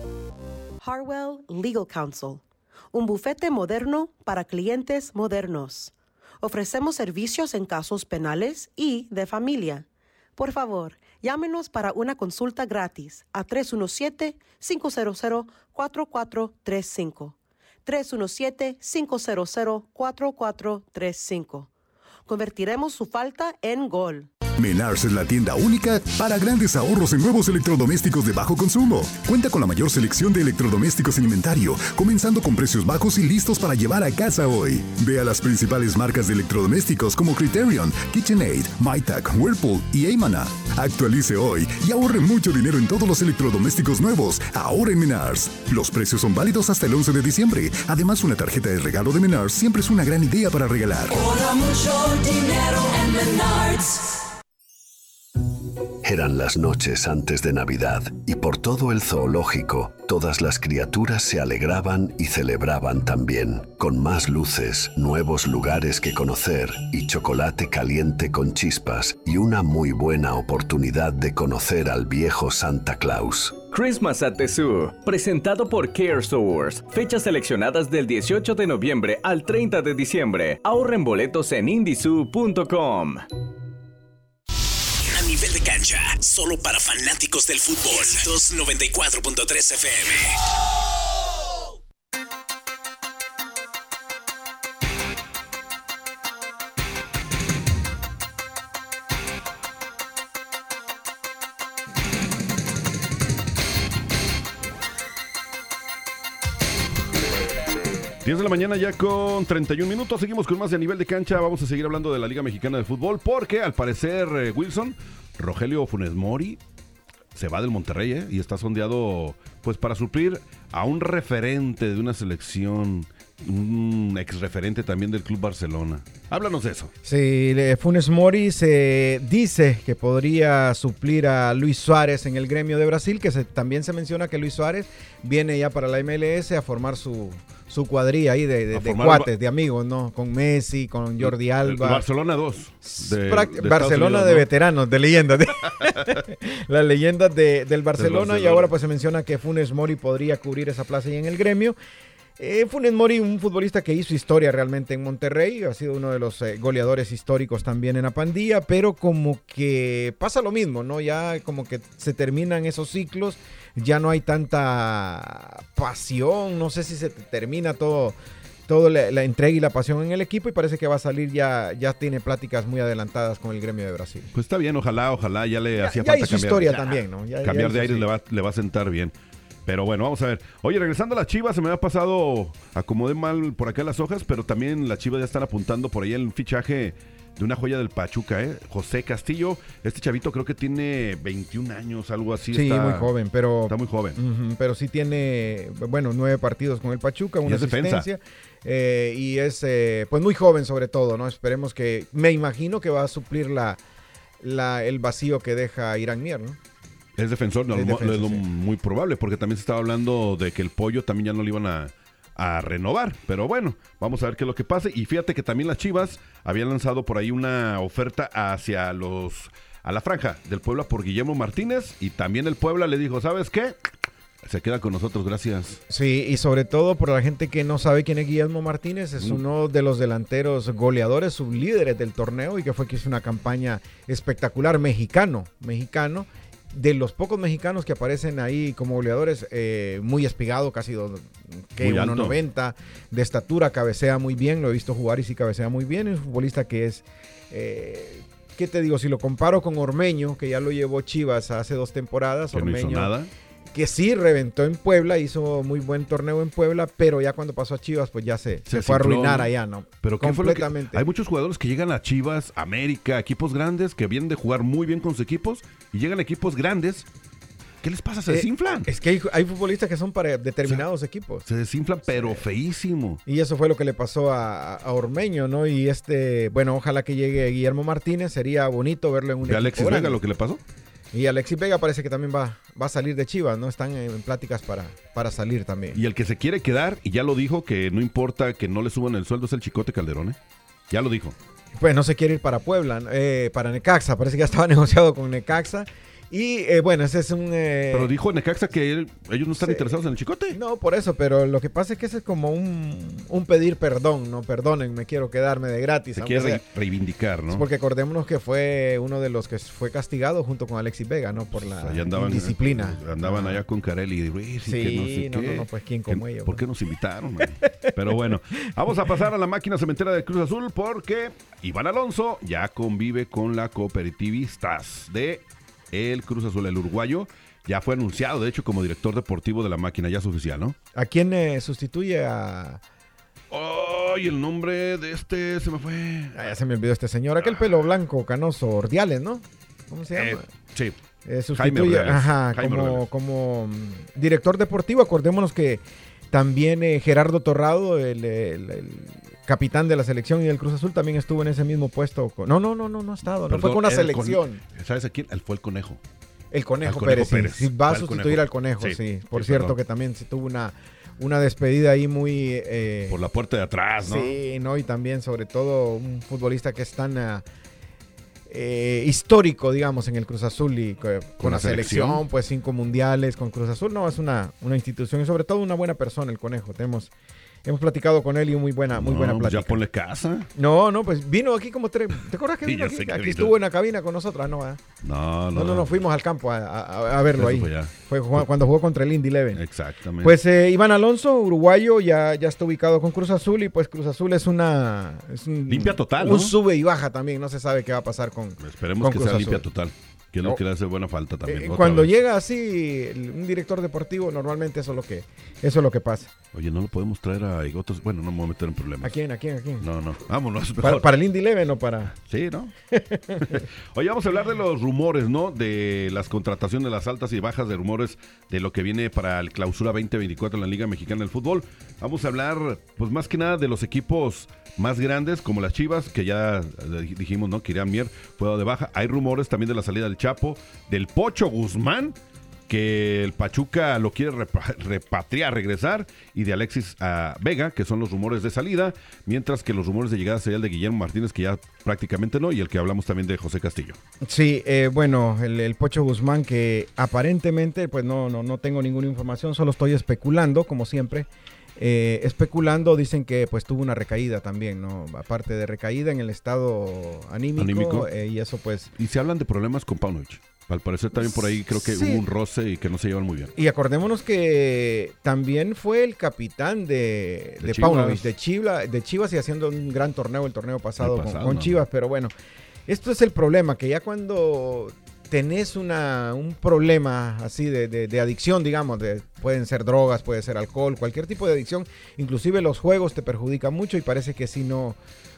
Harwell Legal Counsel, un bufete moderno para clientes modernos. Ofrecemos servicios en casos penales y de familia. Por favor, llámenos para una consulta gratis a 317-500-4435. 317-500-4435. Convertiremos su falta en gol. Menards es la tienda única para grandes ahorros en nuevos electrodomésticos de bajo consumo. Cuenta con la mayor selección de electrodomésticos en inventario, comenzando con precios bajos y listos para llevar a casa hoy. Ve a las principales marcas de electrodomésticos como Criterion, KitchenAid, MyTac, Whirlpool y Aymana. Actualice hoy y ahorre mucho dinero en todos los electrodomésticos nuevos, ahora en Menards. Los precios son válidos hasta el 11 de diciembre. Además, una tarjeta de regalo de Menards siempre es una gran idea para regalar. Ahorra mucho dinero en Menards. Eran las noches antes de Navidad y por todo el zoológico todas las criaturas se alegraban y celebraban también, con más luces, nuevos lugares que conocer y chocolate caliente con chispas y una muy buena oportunidad de conocer al viejo Santa Claus. Christmas at the Zoo, presentado por Care Stores. Fechas seleccionadas del 18 de noviembre al 30 de diciembre. Ahorren boletos en indizoo.com. Nivel de cancha, solo para fanáticos del fútbol. 294.3 FM. De la mañana ya con 31 minutos. Seguimos con más de nivel de cancha. Vamos a seguir hablando de la Liga Mexicana de Fútbol porque al parecer eh, Wilson, Rogelio Funes Mori se va del Monterrey ¿eh? y está sondeado pues para suplir a un referente de una selección, un ex referente también del Club Barcelona. Háblanos de eso. Sí, Funes Mori se dice que podría suplir a Luis Suárez en el gremio de Brasil, que se- también se menciona que Luis Suárez viene ya para la MLS a formar su, su cuadrilla ahí de, cuates, de amigos, ¿no? Con Messi, con Jordi El Alba. Barcelona 2. de- Prac- de Estados Barcelona Unidos, de ¿no? veteranos, de leyendas. de- Las leyendas de- del Barcelona, y ahora pues se menciona que Funes Mori podría cubrir esa plaza ahí en el gremio. Eh, Funes Mori, un futbolista que hizo historia realmente en Monterrey, ha sido uno de los eh, goleadores históricos también en la pandilla, pero como que pasa lo mismo, ¿no? Ya como que se terminan esos ciclos, ya no hay tanta pasión, no sé si se termina todo todo la, la entrega y la pasión en el equipo y parece que va a salir ya ya tiene pláticas muy adelantadas con el gremio de Brasil. Pues está bien, ojalá, ojalá, ya le hacía ya falta cambiar. historia Ya, también, ¿no? Ya- cambiar de sí. le va, le va a sentar bien. Pero bueno, vamos a ver. Oye, regresando a las chivas, se me ha pasado, acomodé mal por acá las hojas, pero también las chivas ya están apuntando por ahí el fichaje de una joya del Pachuca, ¿eh? José Castillo. Este chavito creo que tiene 21 años, algo así. Sí, está- muy joven, pero Está muy joven. Pero sí tiene, bueno, nueve partidos con el Pachuca, una es defensa. asistencia. eh, y es, eh, pues, muy joven sobre todo, ¿no? Esperemos que, me imagino que va a suplir la, la- el vacío que deja Irán Mier, ¿no? Es defensor, no, Es lo- es lo sí. muy probable, porque también se estaba hablando de que el pollo también ya no le iban a, a renovar. Pero bueno, vamos a ver qué es lo que pase. Y fíjate que también las Chivas habían lanzado por ahí una oferta hacia los a la franja del Puebla por Guillermo Martínez. Y también el Puebla le dijo, ¿sabes qué? Se queda con nosotros, gracias. Sí, y sobre todo por la gente que no sabe quién es Guillermo Martínez, es Mm. uno de los delanteros goleadores, sublíderes del torneo y que fue que hizo una campaña espectacular, mexicano, mexicano, de los pocos mexicanos que aparecen ahí como goleadores, eh, muy espigado, casi do- que Muy alto. 1.90 de estatura, cabecea muy bien, lo he visto jugar y sí cabecea muy bien, es un futbolista que es... eh, ¿Qué te digo? Si lo comparo con Ormeño, que ya lo llevó Chivas hace dos temporadas, no hizo nada. Que sí reventó en Puebla, hizo muy buen torneo en Puebla, pero ya cuando pasó a Chivas, pues ya se, se, fue a arruinar allá, ¿no? Pero ¿qué fue lo que- completamente. hay muchos jugadores que llegan a Chivas, América, equipos grandes que vienen de jugar muy bien con sus equipos y llegan a equipos grandes. ¿Qué les pasa? Se Eh, desinflan. Es que hay, hay futbolistas que son para determinados equipos. Se desinflan, pero feísimo. Y eso fue lo que le pasó a, a Ormeño, ¿no? Y este, bueno, ojalá que llegue Guillermo Martínez, sería bonito verlo en un ¿De equipo Alexis grande. Vega lo que le pasó? Y Alexis Vega parece que también va, va a salir de Chivas, ¿no? Están en, pláticas para, para salir también. Y el que se quiere quedar, y ya lo dijo, que no importa que no le suban el sueldo, es el Chicote Calderón, ¿eh? Ya lo dijo. Pues no se quiere ir para Puebla, eh, para Necaxa, parece que ya estaba negociado con Necaxa. Y eh, bueno, ese es un... eh, Pero dijo Necaxa que él- ellos no están interesados en el Chicote. No, por eso, pero lo que pasa es que ese es como un, un pedir perdón, ¿no? Perdonen, me quiero quedarme de gratis. Se quiere re- reivindicar, ¿no? Porque acordémonos que fue uno de los que fue castigado junto con Alexis Vega, ¿no? Por la Allá andaban, disciplina. Andaban allá con Carelli y Sí, que no sé no, qué. no, no, pues, ¿quién como ellos, ¿Por qué nos invitaron? man? Pero bueno, vamos a pasar a la máquina cementera de Cruz Azul porque Iván Alonso ya convive con la cooperativistas de el Cruz Azul, el uruguayo. Ya fue anunciado, de hecho, como director deportivo de la máquina, ya es oficial, ¿no? ¿A quién eh, sustituye a...? Ay, el nombre de este se me fue. Ah, ya se me olvidó este señor, aquel pelo blanco, canoso, Ordiales, ¿no? ¿Cómo se llama? Eh, sí. Eh, Jaime sustituye, Ordiales. ajá, Jaime como, como mm, director deportivo. Acordémonos que también eh, Gerardo Torrado, el, el- el capitán de la selección y del Cruz Azul, también estuvo en ese mismo puesto. con- No, no, no, no, no ha estado. No fue con la el selección. con- ¿Sabes a quién? Fue el conejo. El Conejo, Pérez, sí, Pérez. sí, va a sustituir Conejo. al Conejo, sí. Sí, Por sí, cierto perdón. que también se tuvo una, una despedida ahí muy... eh, Por la puerta de atrás, ¿no? Sí, ¿no? Y también, sobre todo, un futbolista que es tan ah, eh, histórico, digamos, en el Cruz Azul y co- con, la la selección, selección. pues cinco mundiales con Cruz Azul. No, es una, una institución y sobre todo una buena persona, el Conejo. Tenemos, hemos platicado con él y muy buena, muy No, buena pues plática. ya ponle casa. No, no, pues vino aquí como tres. ¿Te acuerdas que vino aquí? que Aquí estuvo en la cabina con nosotros, no, ¿verdad? No, no. No, no, no, fuimos al campo a, a- a verlo Eso ahí. fue cuando jugó contra el Indy Leven. Exactamente. Pues eh, Iván Alonso, uruguayo, ya, ya está ubicado con Cruz Azul y pues Cruz Azul es una... Es un, Limpia total, Un ¿no? sube y baja también, no se sabe qué va a pasar con Esperemos con que Cruz sea Azul. limpia total. Que es lo que le hace buena falta también. Eh, cuando vez. llega así un director deportivo, normalmente eso es lo que, eso es lo que pasa. Oye, no lo podemos traer a otros. Bueno, no me voy a meter en problemas. ¿A quién? ¿A quién? ¿A quién? No, no. Vámonos. Para, el Indy Leven o para...? Sí, ¿no? Oye, vamos a hablar de los rumores, ¿no? De las contrataciones, las altas y bajas de rumores de lo que viene para el clausura 2024 en la Liga Mexicana del Fútbol. Vamos a hablar, pues más que nada, de los equipos más grandes, como las Chivas, que ya eh, dijimos, ¿no? Que Irán Mier fue dado de baja. Hay rumores también de la salida del Chapo, del Pocho Guzmán, que el Pachuca lo quiere repa- repatriar, regresar, y de Alexis ah, Vega, que son los rumores de salida, mientras que los rumores de llegada sería el de Guillermo Martínez, que ya prácticamente no, y el que hablamos también de José Castillo. Sí, eh, bueno, el, el Pocho Guzmán que aparentemente, pues no, no, no tengo ninguna información, solo estoy especulando, como siempre. Eh, especulando, dicen que pues tuvo una recaída también, ¿no? Aparte de recaída en el estado anímico, Anímico. eh, y eso pues... Y se hablan de problemas con Paunovic. Al parecer también por ahí creo que Sí. hubo un roce y que no se llevan muy bien. Y acordémonos que también fue el capitán de, De de, Chivas. Paunovic, de, Chivla- de Chivas y haciendo un gran torneo el torneo pasado, El con- pasado, con, ¿no? Chivas, pero bueno, esto es el problema, que ya cuando tenés una, un problema así de, de- adicción, digamos, de, pueden ser drogas, puede ser alcohol, cualquier tipo de adicción, inclusive los juegos te perjudican mucho y parece que si no,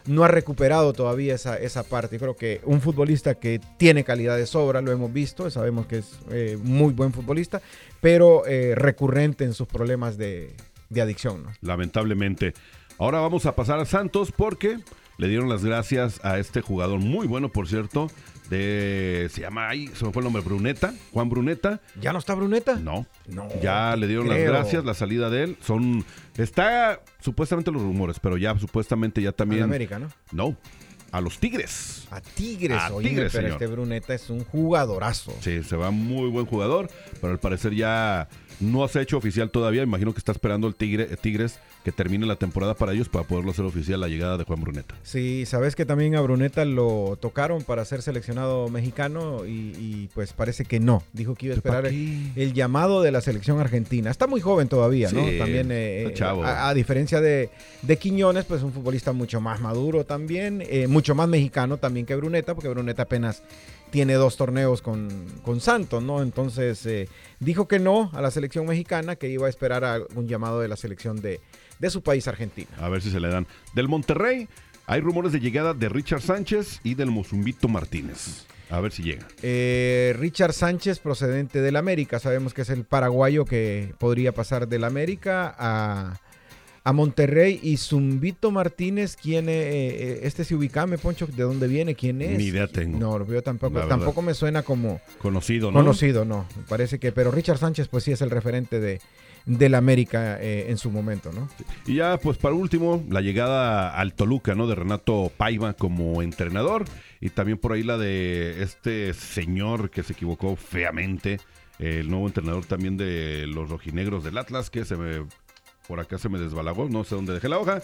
no ha recuperado todavía esa, esa parte. Creo que un futbolista que tiene calidad de sobra, lo hemos visto, sabemos que es eh, muy buen futbolista, pero eh, recurrente en sus problemas de, de adicción. Lamentablemente. Ahora vamos a pasar a Santos porque le dieron las gracias a este jugador muy bueno, por cierto, de se llama ahí, se me fue el nombre, Bruneta, Juan Bruneta. ¿Ya no está Bruneta? No. No. Ya le dieron las gracias, la salida de él. Son. Está supuestamente los rumores, pero ya supuestamente ya también. En América, ¿no? No. A los Tigres. A Tigres, A Tigres, pero señor. este Bruneta es un jugadorazo. Sí, se va muy buen jugador, pero al parecer ya no se ha hecho oficial todavía. Imagino que está esperando el Tigre, Tigres que termine la temporada para ellos para poderlo hacer oficial la llegada de Juan Bruneta. Sí, sabes que también a Bruneta lo tocaron para ser seleccionado mexicano y, y, pues parece que no. Dijo que iba a ¿Para esperar el llamado de la selección argentina. Está muy joven todavía, ¿no? También, eh, chavo. a, a diferencia de, de Quiñones, pues un futbolista mucho más maduro también, eh, mucho mucho más mexicano también que Bruneta, porque Bruneta apenas tiene dos torneos con, con Santos, ¿no? Entonces eh, dijo que no a la selección mexicana, que iba a esperar a un llamado de la selección de, de su país, Argentina. A ver si se le dan. Del Monterrey, hay rumores de llegada de Richard Sánchez y del Mozumbito Martínez. A ver si llega. Eh, Richard Sánchez, procedente del América, sabemos que es el paraguayo que podría pasar del América a, a Monterrey. Y Zumbito Martínez, ¿quién es? Eh, este se ubicame, Poncho, ¿de dónde viene? ¿Quién es? Ni idea tengo. No, yo tampoco, tampoco me suena como Conocido, ¿no? conocido, no. Me parece que, pero Richard Sánchez, pues sí es el referente de del América eh, en su momento, ¿no? Y ya, pues para último, la llegada al Toluca, ¿no? De Renato Paiva como entrenador. Y también por ahí la de este señor que se equivocó feamente. El nuevo entrenador también de los rojinegros del Atlas, que se me. Por acá se me desbalagó, no sé dónde dejé la hoja.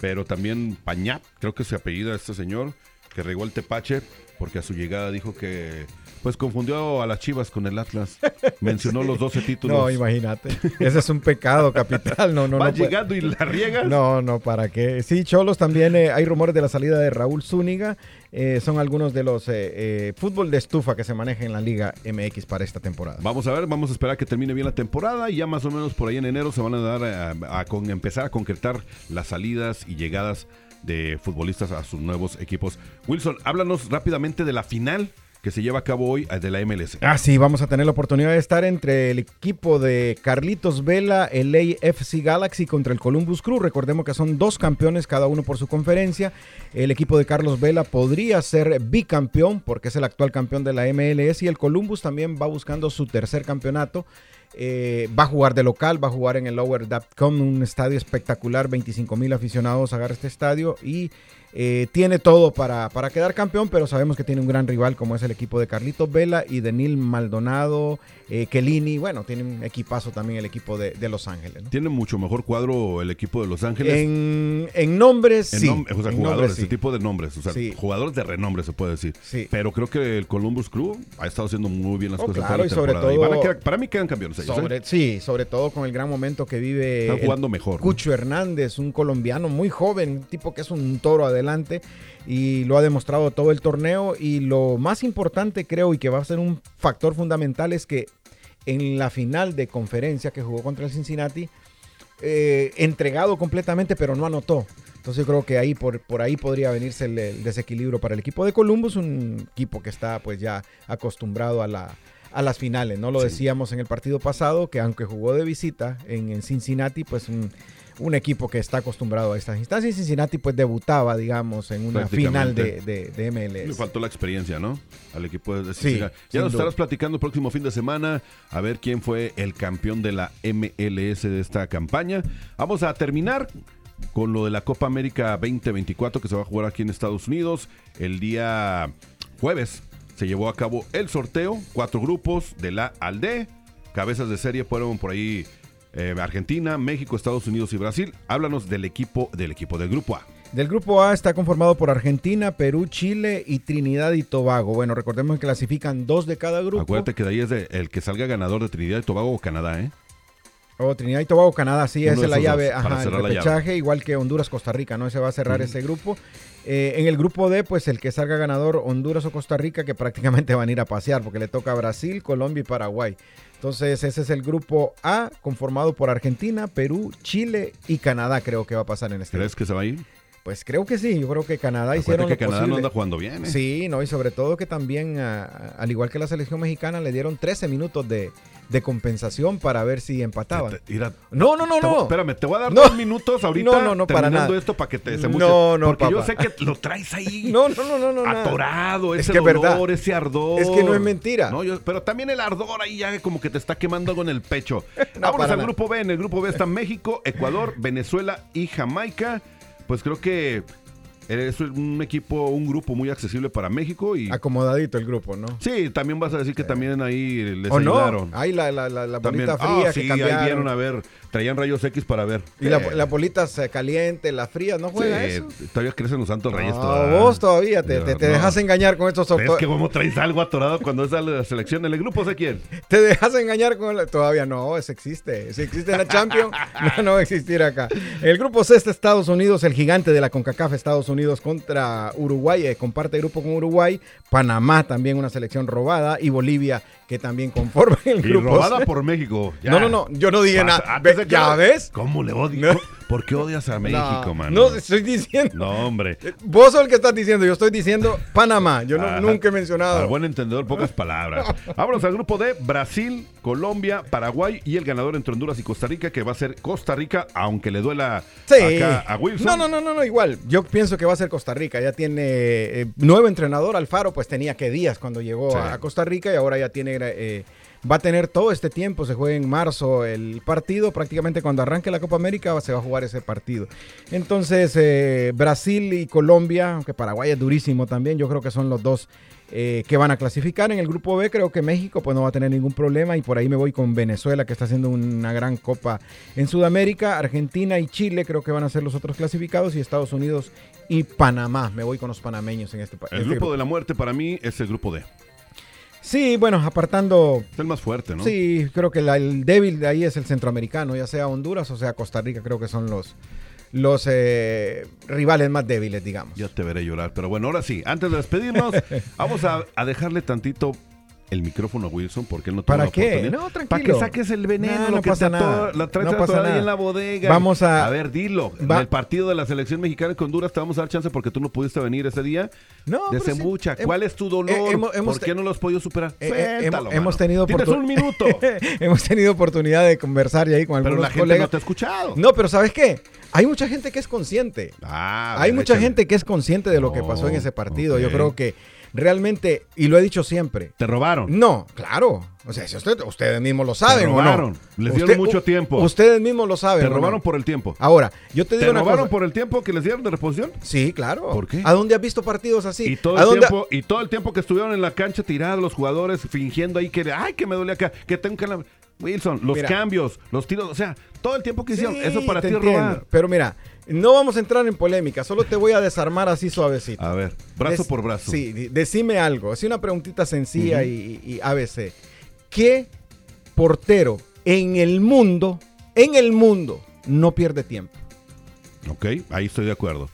Pero también Pañap, creo que se apellida este señor, que regó el tepache, porque a su llegada dijo que. Pues confundió a las chivas con el Atlas. Mencionó los 12 títulos. No, imagínate. Ese es un pecado capital. No, no, Va no puede- llegando y la riegas. No, no, ¿para qué? Sí, Cholos también eh, hay rumores de la salida de Raúl Zúñiga. Eh, son algunos de los eh, eh, fútbol de estufa que se maneja en la Liga MX para esta temporada. Vamos a ver, vamos a esperar que termine bien la temporada y ya más o menos por ahí en enero se van a dar a, a con- empezar a concretar las salidas y llegadas de futbolistas a sus nuevos equipos. Wilson, háblanos rápidamente de la final que se lleva a cabo hoy eh, de la MLS. Ah, sí, vamos a tener la oportunidad de estar entre el equipo de Carlitos Vela, el AFC Galaxy contra el Columbus Crew. Recordemos que son dos campeones, cada uno por su conferencia. El equipo de Carlos Vela podría ser bicampeón porque es el actual campeón de la MLS y el Columbus también va buscando su tercer campeonato. Eh, va a jugar de local, va a jugar en el Lower un estadio espectacular, 25 mil aficionados agarra este estadio y eh, tiene todo para, para quedar campeón, pero sabemos que tiene un gran rival como es el equipo de Carlitos Vela y de Neil Maldonado, eh, Kelini, bueno, tiene un equipazo también el equipo de, de Los Ángeles. ¿no? Tiene mucho mejor cuadro el equipo de Los Ángeles. En, en nombres, En sí. nom- o sea, En jugadores, nombres, ese tipo de nombres, o sea, Sí. jugadores de renombre se puede decir. Sí. Pero creo que el Columbus Crew ha estado haciendo muy bien las Oh, cosas. claro, y sobre todo- van a quedar- para mí quedan campeones ellos. ¿eh? Sobre- Sí, sobre todo con el gran momento que vive Están el jugando mejor, ¿no? Cucho Hernández, un colombiano muy joven, un tipo que es un toro adelante y lo ha demostrado todo el torneo. Y lo más importante creo y que va a ser un factor fundamental es que en la final de conferencia que jugó contra el Cincinnati, eh, entregado completamente, pero no anotó. Entonces yo creo que ahí por, por ahí podría venirse el, el desequilibrio para el equipo de Columbus, un equipo que está pues ya acostumbrado a la a las finales, ¿no? Lo decíamos en el partido pasado, que aunque jugó de visita en, en Cincinnati, pues un, un equipo que está acostumbrado a estas instancias. Y Cincinnati pues debutaba, digamos, en una final de, de, de Le MLS. faltó la experiencia, ¿no? Al equipo de Sí, Cincinnati. sin Ya nos duda. estarás platicando el próximo fin de semana a ver quién fue el campeón de la MLS de esta campaña. Vamos a terminar con lo de la Copa América 2024 que se va a jugar aquí en Estados Unidos el día jueves. Se llevó a cabo el sorteo, cuatro grupos de la al D. Cabezas de serie fueron por ahí eh, Argentina, México, Estados Unidos y Brasil. Háblanos del equipo del equipo del grupo A. Del grupo A está conformado por Argentina, Perú, Chile y Trinidad y Tobago. Bueno, recordemos que clasifican dos de cada grupo. Acuérdate que de ahí es de- el que salga ganador de Trinidad y Tobago o Canadá, ¿eh? Oh, Trinidad y Tobago, Canadá, sí, Uno esa es la llave, ajá, el llave. repechaje, igual que Honduras, Costa Rica, ¿no? Ese va a cerrar ese grupo. Eh, en el grupo D, pues el que salga ganador, Honduras o Costa Rica, que prácticamente van a ir a pasear, porque le toca a Brasil, Colombia y Paraguay. Entonces, ese es el grupo A, conformado por Argentina, Perú, Chile y Canadá, creo que va a pasar en este ¿Crees que se va a ir? Pues creo que sí, yo creo que Canadá Acuérdate hicieron que lo Canadá no anda jugando bien, ¿eh? Sí, no, y sobre todo que también, ah, al igual que la selección mexicana, le dieron 13 minutos de, de compensación para ver si empataban. Mira, No, no, no, te no. Espérame, te voy a dar No. dos minutos ahorita No, no, no, para nada. esto para que te desembuches. No, no, Porque yo sé que lo traes ahí No, no, no, no, no. atorado, Es ese que es dolor, verdad. ese ardor. Es que no es mentira. No, yo- pero también el ardor ahí ya como que te está quemando algo en el pecho. No, Vámonos al nada. grupo B. En el grupo B están México, Ecuador, Venezuela y Jamaica. Pues creo que es un equipo, un grupo muy accesible para México y Acomodadito el grupo, ¿no? sí, también vas a decir que también ahí les ¿O no? ayudaron. Ahí la, la, la, la También. bolita fría Ah, que sí, cambiaron. ahí vieron a ver, traían rayos X para ver. Y la, Eh, la bolita se caliente, la fría, ¿no juega sí, eso? Todavía crecen los santos reyes No, todavía. vos todavía te, te, te No. dejas engañar con estos Es que como traes algo atorado cuando es la selección. ¿En el grupo sé quién? Te dejas engañar con la- Todavía no, eso existe. Si existe en la Champions, no, no va a existir acá. El grupo C está Estados Unidos, el gigante de la CONCACAF Estados Unidos. Unidos contra Uruguay, eh, comparte grupo con Uruguay, Panamá también una selección robada y Bolivia que también conforma el Y grupo. robada por México. ya. No, no, no, yo no dije nada. ¿Ya ves? ¿Cómo le odio? ¿Por qué odias a México, no, mano? No, estoy diciendo. No, hombre. Vos sos el que estás diciendo, yo estoy diciendo Panamá. Yo no- nunca he mencionado. Al buen entendedor, pocas palabras. Vámonos al grupo de Brasil, Colombia, Paraguay y el ganador entre Honduras y Costa Rica, que va a ser Costa Rica, aunque le duela Sí. acá a Wilson. No, no, no, no, no, igual. Yo pienso que va a ser Costa Rica. Ya tiene eh, nuevo entrenador, Alfaro, pues tenía que días cuando llegó Sí. a Costa Rica y ahora ya tiene, eh, va a tener todo este tiempo. Se juega en marzo el partido. Prácticamente cuando arranque la Copa América se va a jugar ese partido. Entonces, eh, Brasil y Colombia, aunque Paraguay es durísimo también, yo creo que son los dos. eh, que van a clasificar en el grupo B, creo que México pues no va a tener ningún problema y por ahí me voy con Venezuela que está haciendo una gran copa en Sudamérica, Argentina y Chile creo que van a ser los otros clasificados y Estados Unidos y Panamá, me voy con los panameños en este país. El grupo de la muerte para mí es el grupo D. Sí, bueno, apartando... Es el más fuerte, ¿no? Sí, creo que la- el débil de ahí es el centroamericano, ya sea Honduras o sea Costa Rica, creo que son los, los eh, rivales más débiles, digamos. Ya te veré llorar. Pero bueno, ahora sí, antes de despedirnos, vamos a, a dejarle tantito el micrófono a Wilson porque él no tuvo ¿Para la qué? oportunidad. No, tranquilo. Para que saques el veneno, No, que pasa nada. la traes No pasa nada. en la bodega. Vamos a- A ver, dilo. Va- En el partido de la selección mexicana con Honduras te vamos a dar chance porque tú no pudiste venir ese día. No, pero sí. Desembucha. ¿Cuál es tu dolor? eh, hemos- hemos ¿Por qué te- no lo has podido superar? Eh, eh, hemos, tenido Tienes un minuto. hemos tenido oportunidad de conversar y ahí con Pero algunos la gente colegas. no te ha escuchado. No, pero ¿sabes qué? Hay mucha gente que es consciente. Ah, Hay ver, mucha échale. gente que es consciente de lo que pasó en ese partido. Yo creo que realmente, y lo he dicho siempre. ¿Te robaron? No, claro. O sea, si usted- ustedes mismos lo saben Te o robaron. no. Les dieron mucho tiempo. Ustedes mismos lo saben. Te robaron por el tiempo. Ahora, yo te ¿Te digo una robaron cosa. por el tiempo que les dieron de reposición? Sí, claro. ¿Por qué? ¿A dónde has visto partidos así? Y todo, ¿A el dónde- tiempo, y todo el tiempo que estuvieron en la cancha tirados los jugadores fingiendo ahí que ay que me duele acá, que tengo que la- Wilson, los Mira. cambios, los tiros, o sea, todo el tiempo que hicieron, Sí, eso para te ti es robar. Pero mira, no vamos a entrar en polémica, solo te voy a desarmar así suavecito. A ver, brazo por brazo. Sí, decime algo, así una preguntita sencilla y, y ABC. ¿Qué portero en el mundo, en el mundo, no pierde tiempo? Ok, ahí estoy de acuerdo.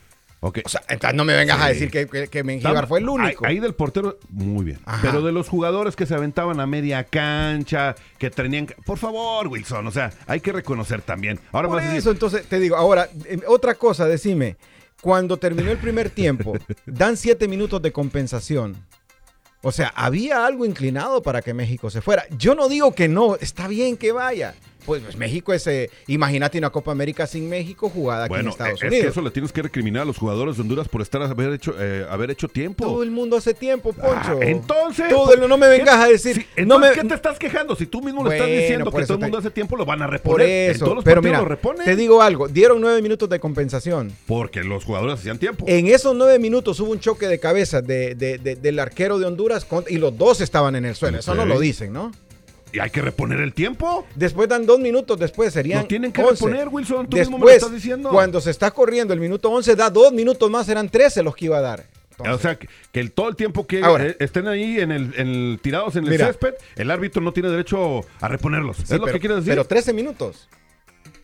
Ok. O sea, entonces no me vengas a decir que, que, que Mengíbar fue el único. Ahí, ahí del portero, muy bien. Ajá. Pero de los jugadores que se aventaban a media cancha, que tenían... Por favor, Wilson, o sea, hay que reconocer también. Ahora Por entonces te digo, ahora, eh, otra cosa, decime, cuando terminó el primer tiempo, dan siete minutos de compensación. O sea, había algo inclinado para que México se fuera. Yo no digo que no, está bien que vaya. Pues, pues, México es, eh, imagínate una Copa América sin México jugada aquí Bueno, en Estados es Unidos. que eso le tienes que recriminar a los jugadores de Honduras por estar haber hecho, eh, haber hecho tiempo. Todo el mundo hace tiempo, Poncho. Ah, entonces, Todo el- no me vengas ¿qué- a decir. si- no entonces, me, ¿qué te estás quejando? Si tú mismo lo estás Bueno, diciendo por que todo el mundo hace tiempo, lo van a por reponer. En eso. todos los Pero mira, lo reponen. te digo algo. Dieron nueve minutos de compensación. Porque los jugadores hacían tiempo. En esos nueve minutos hubo un choque de cabeza de, de- de- del arquero de Honduras con- y los dos estaban en el suelo. Eso no lo dicen, ¿no? Y hay que reponer el tiempo. Después dan dos minutos después, serían. Lo tienen que 11. reponer, Wilson. Tú mismo me lo Después, estás diciendo. cuando se está corriendo el minuto 11, da dos minutos más, eran 13 los que iba a dar. o sea, que, que el, todo el tiempo que Ahora. eh, estén ahí en el, en el- tirados en el Mira. césped, el árbitro no tiene derecho a reponerlos. Sí, ¿Es lo que quieres decir? Pero 13 minutos.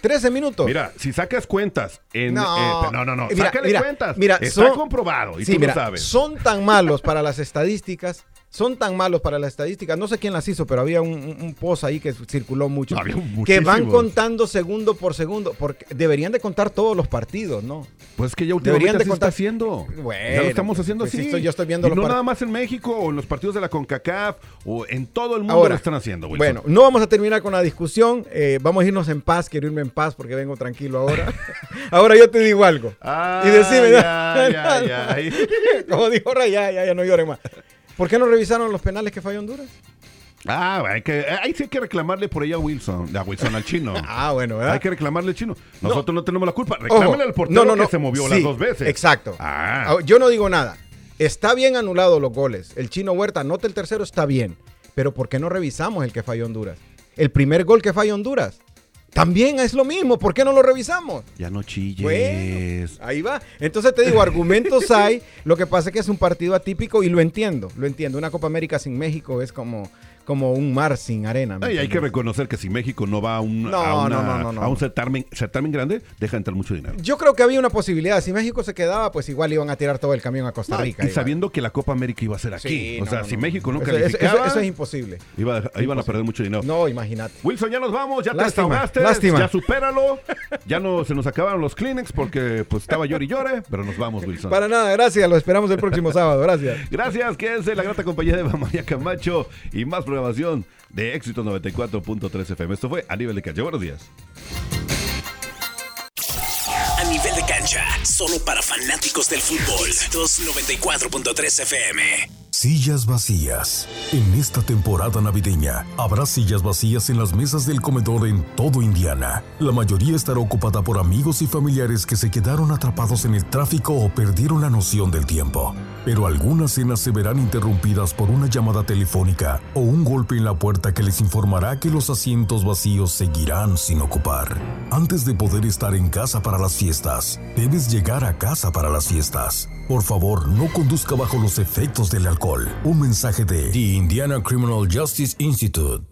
13 minutos. Mira, si sacas cuentas en... No. eh, no, no, no. Mira, sácale mira, cuentas. mira, Está son- comprobado y Sí, tú mira, lo sabes. Son tan malos para las estadísticas. Son tan malos para las estadísticas. No sé quién las hizo, pero había un, post ahí que circuló mucho. Había que van contando segundo por segundo. Porque deberían de contar todos los partidos, ¿no? Pues que ya últimamente Deberían de así se está haciendo. Bueno, ya lo estamos haciendo pues así. esto- yo estoy viendo y los no part- nada más en México o en los partidos de la CONCACAF o en todo el mundo Ahora, lo están haciendo, Wilson. Bueno, no vamos a terminar con la discusión. eh, vamos a irnos en paz. Quiero irme en paz porque vengo tranquilo ahora. ahora yo te digo algo. Ah, y decime. ya, ya, ya. Como dijo Ray, ya, ya, ya no lloren más. ¿Por qué no revisaron los penales que falló Honduras? Ah, hay que, ahí sí hay que reclamarle por ella a Wilson, a Wilson al chino. ah, bueno, ¿verdad? Hay que reclamarle al chino. Nosotros no, tenemos la culpa. Reclámale al portero que se movió sí, las dos veces. Exacto. Ah. Ah, Yo no digo nada. Está bien anulado los goles. El chino Huerta anota el tercero, está bien. Pero ¿por qué no revisamos el que falló Honduras? El primer gol que falló Honduras. También es lo mismo. ¿Por qué no lo revisamos? Ya no chilles. Bueno, ahí va. Entonces te digo, argumentos hay. Lo que pasa es que es un partido atípico y lo entiendo. Lo entiendo. Una Copa América sin México es como, como un mar sin arena. ¿me Y hay que reconocer que si México no va a un, No, a, una- no, no, no, no. a un certamen, certamen grande, deja entrar mucho dinero. Yo creo que había una posibilidad. Si México se quedaba, pues igual iban a tirar todo el camión a Costa Rica. y igual. sabiendo que la Copa América iba a ser aquí. Sí, o sea, si. México no Eso- eso- calificaba, eso es imposible. iba- iban a perder mucho dinero. No, imagínate. Wilson, ya nos vamos, ya te Lástima, desahogaste, lástima. ya supéralo. Ya no se nos acabaron los Kleenex porque pues estaba llore y llore, pero nos vamos, Wilson. Para nada, gracias. Lo esperamos el próximo sábado. Gracias. Gracias, quédense en la grata compañía de María Camacho y más de Éxito 94.3 FM. Esto fue A Nivel de Cancha. Buenos días. Nivel de cancha, solo para fanáticos del fútbol. 294.3 FM. Sillas vacías. En esta temporada navideña, habrá sillas vacías en las mesas del comedor en todo Indiana. La mayoría estará ocupada por amigos y familiares que se quedaron atrapados en el tráfico o perdieron la noción del tiempo. Pero algunas cenas se verán interrumpidas por una llamada telefónica o un golpe en la puerta que les informará que los asientos vacíos seguirán sin ocupar. Antes de poder estar en casa para las fiestas, debes llegar a casa para las fiestas. Por favor, no conduzca bajo los efectos del alcohol. Un mensaje de The Indiana Criminal Justice Institute.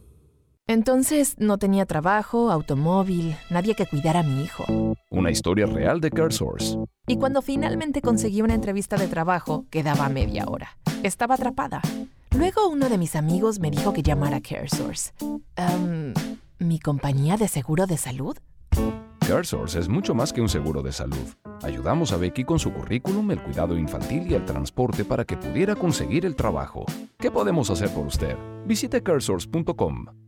Entonces no tenía trabajo, automóvil, nadie que cuidara a mi hijo. Una historia real de CareSource. Y cuando finalmente conseguí una entrevista de trabajo, quedaba media hora. Estaba atrapada. Luego uno de mis amigos me dijo que llamara a CareSource. Em, ¿Mi compañía de seguro de salud? CareSource es mucho más que un seguro de salud. Ayudamos a Becky con su currículum, el cuidado infantil y el transporte para que pudiera conseguir el trabajo. ¿Qué podemos hacer por usted? Visite caresource.com.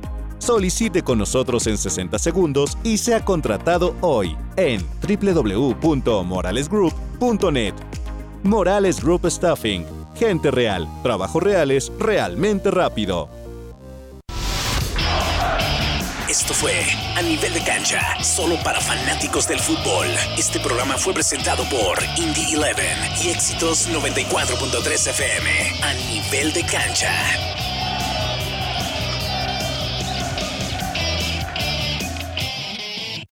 Solicite con nosotros en 60 segundos y sea contratado hoy en www.moralesgroup.net. Morales Group Staffing. Gente real, trabajos reales, realmente rápido. Esto fue A Nivel de Cancha, solo para fanáticos del fútbol. Este programa fue presentado por Indie 11 y Éxitos 94.3 FM. A Nivel de Cancha.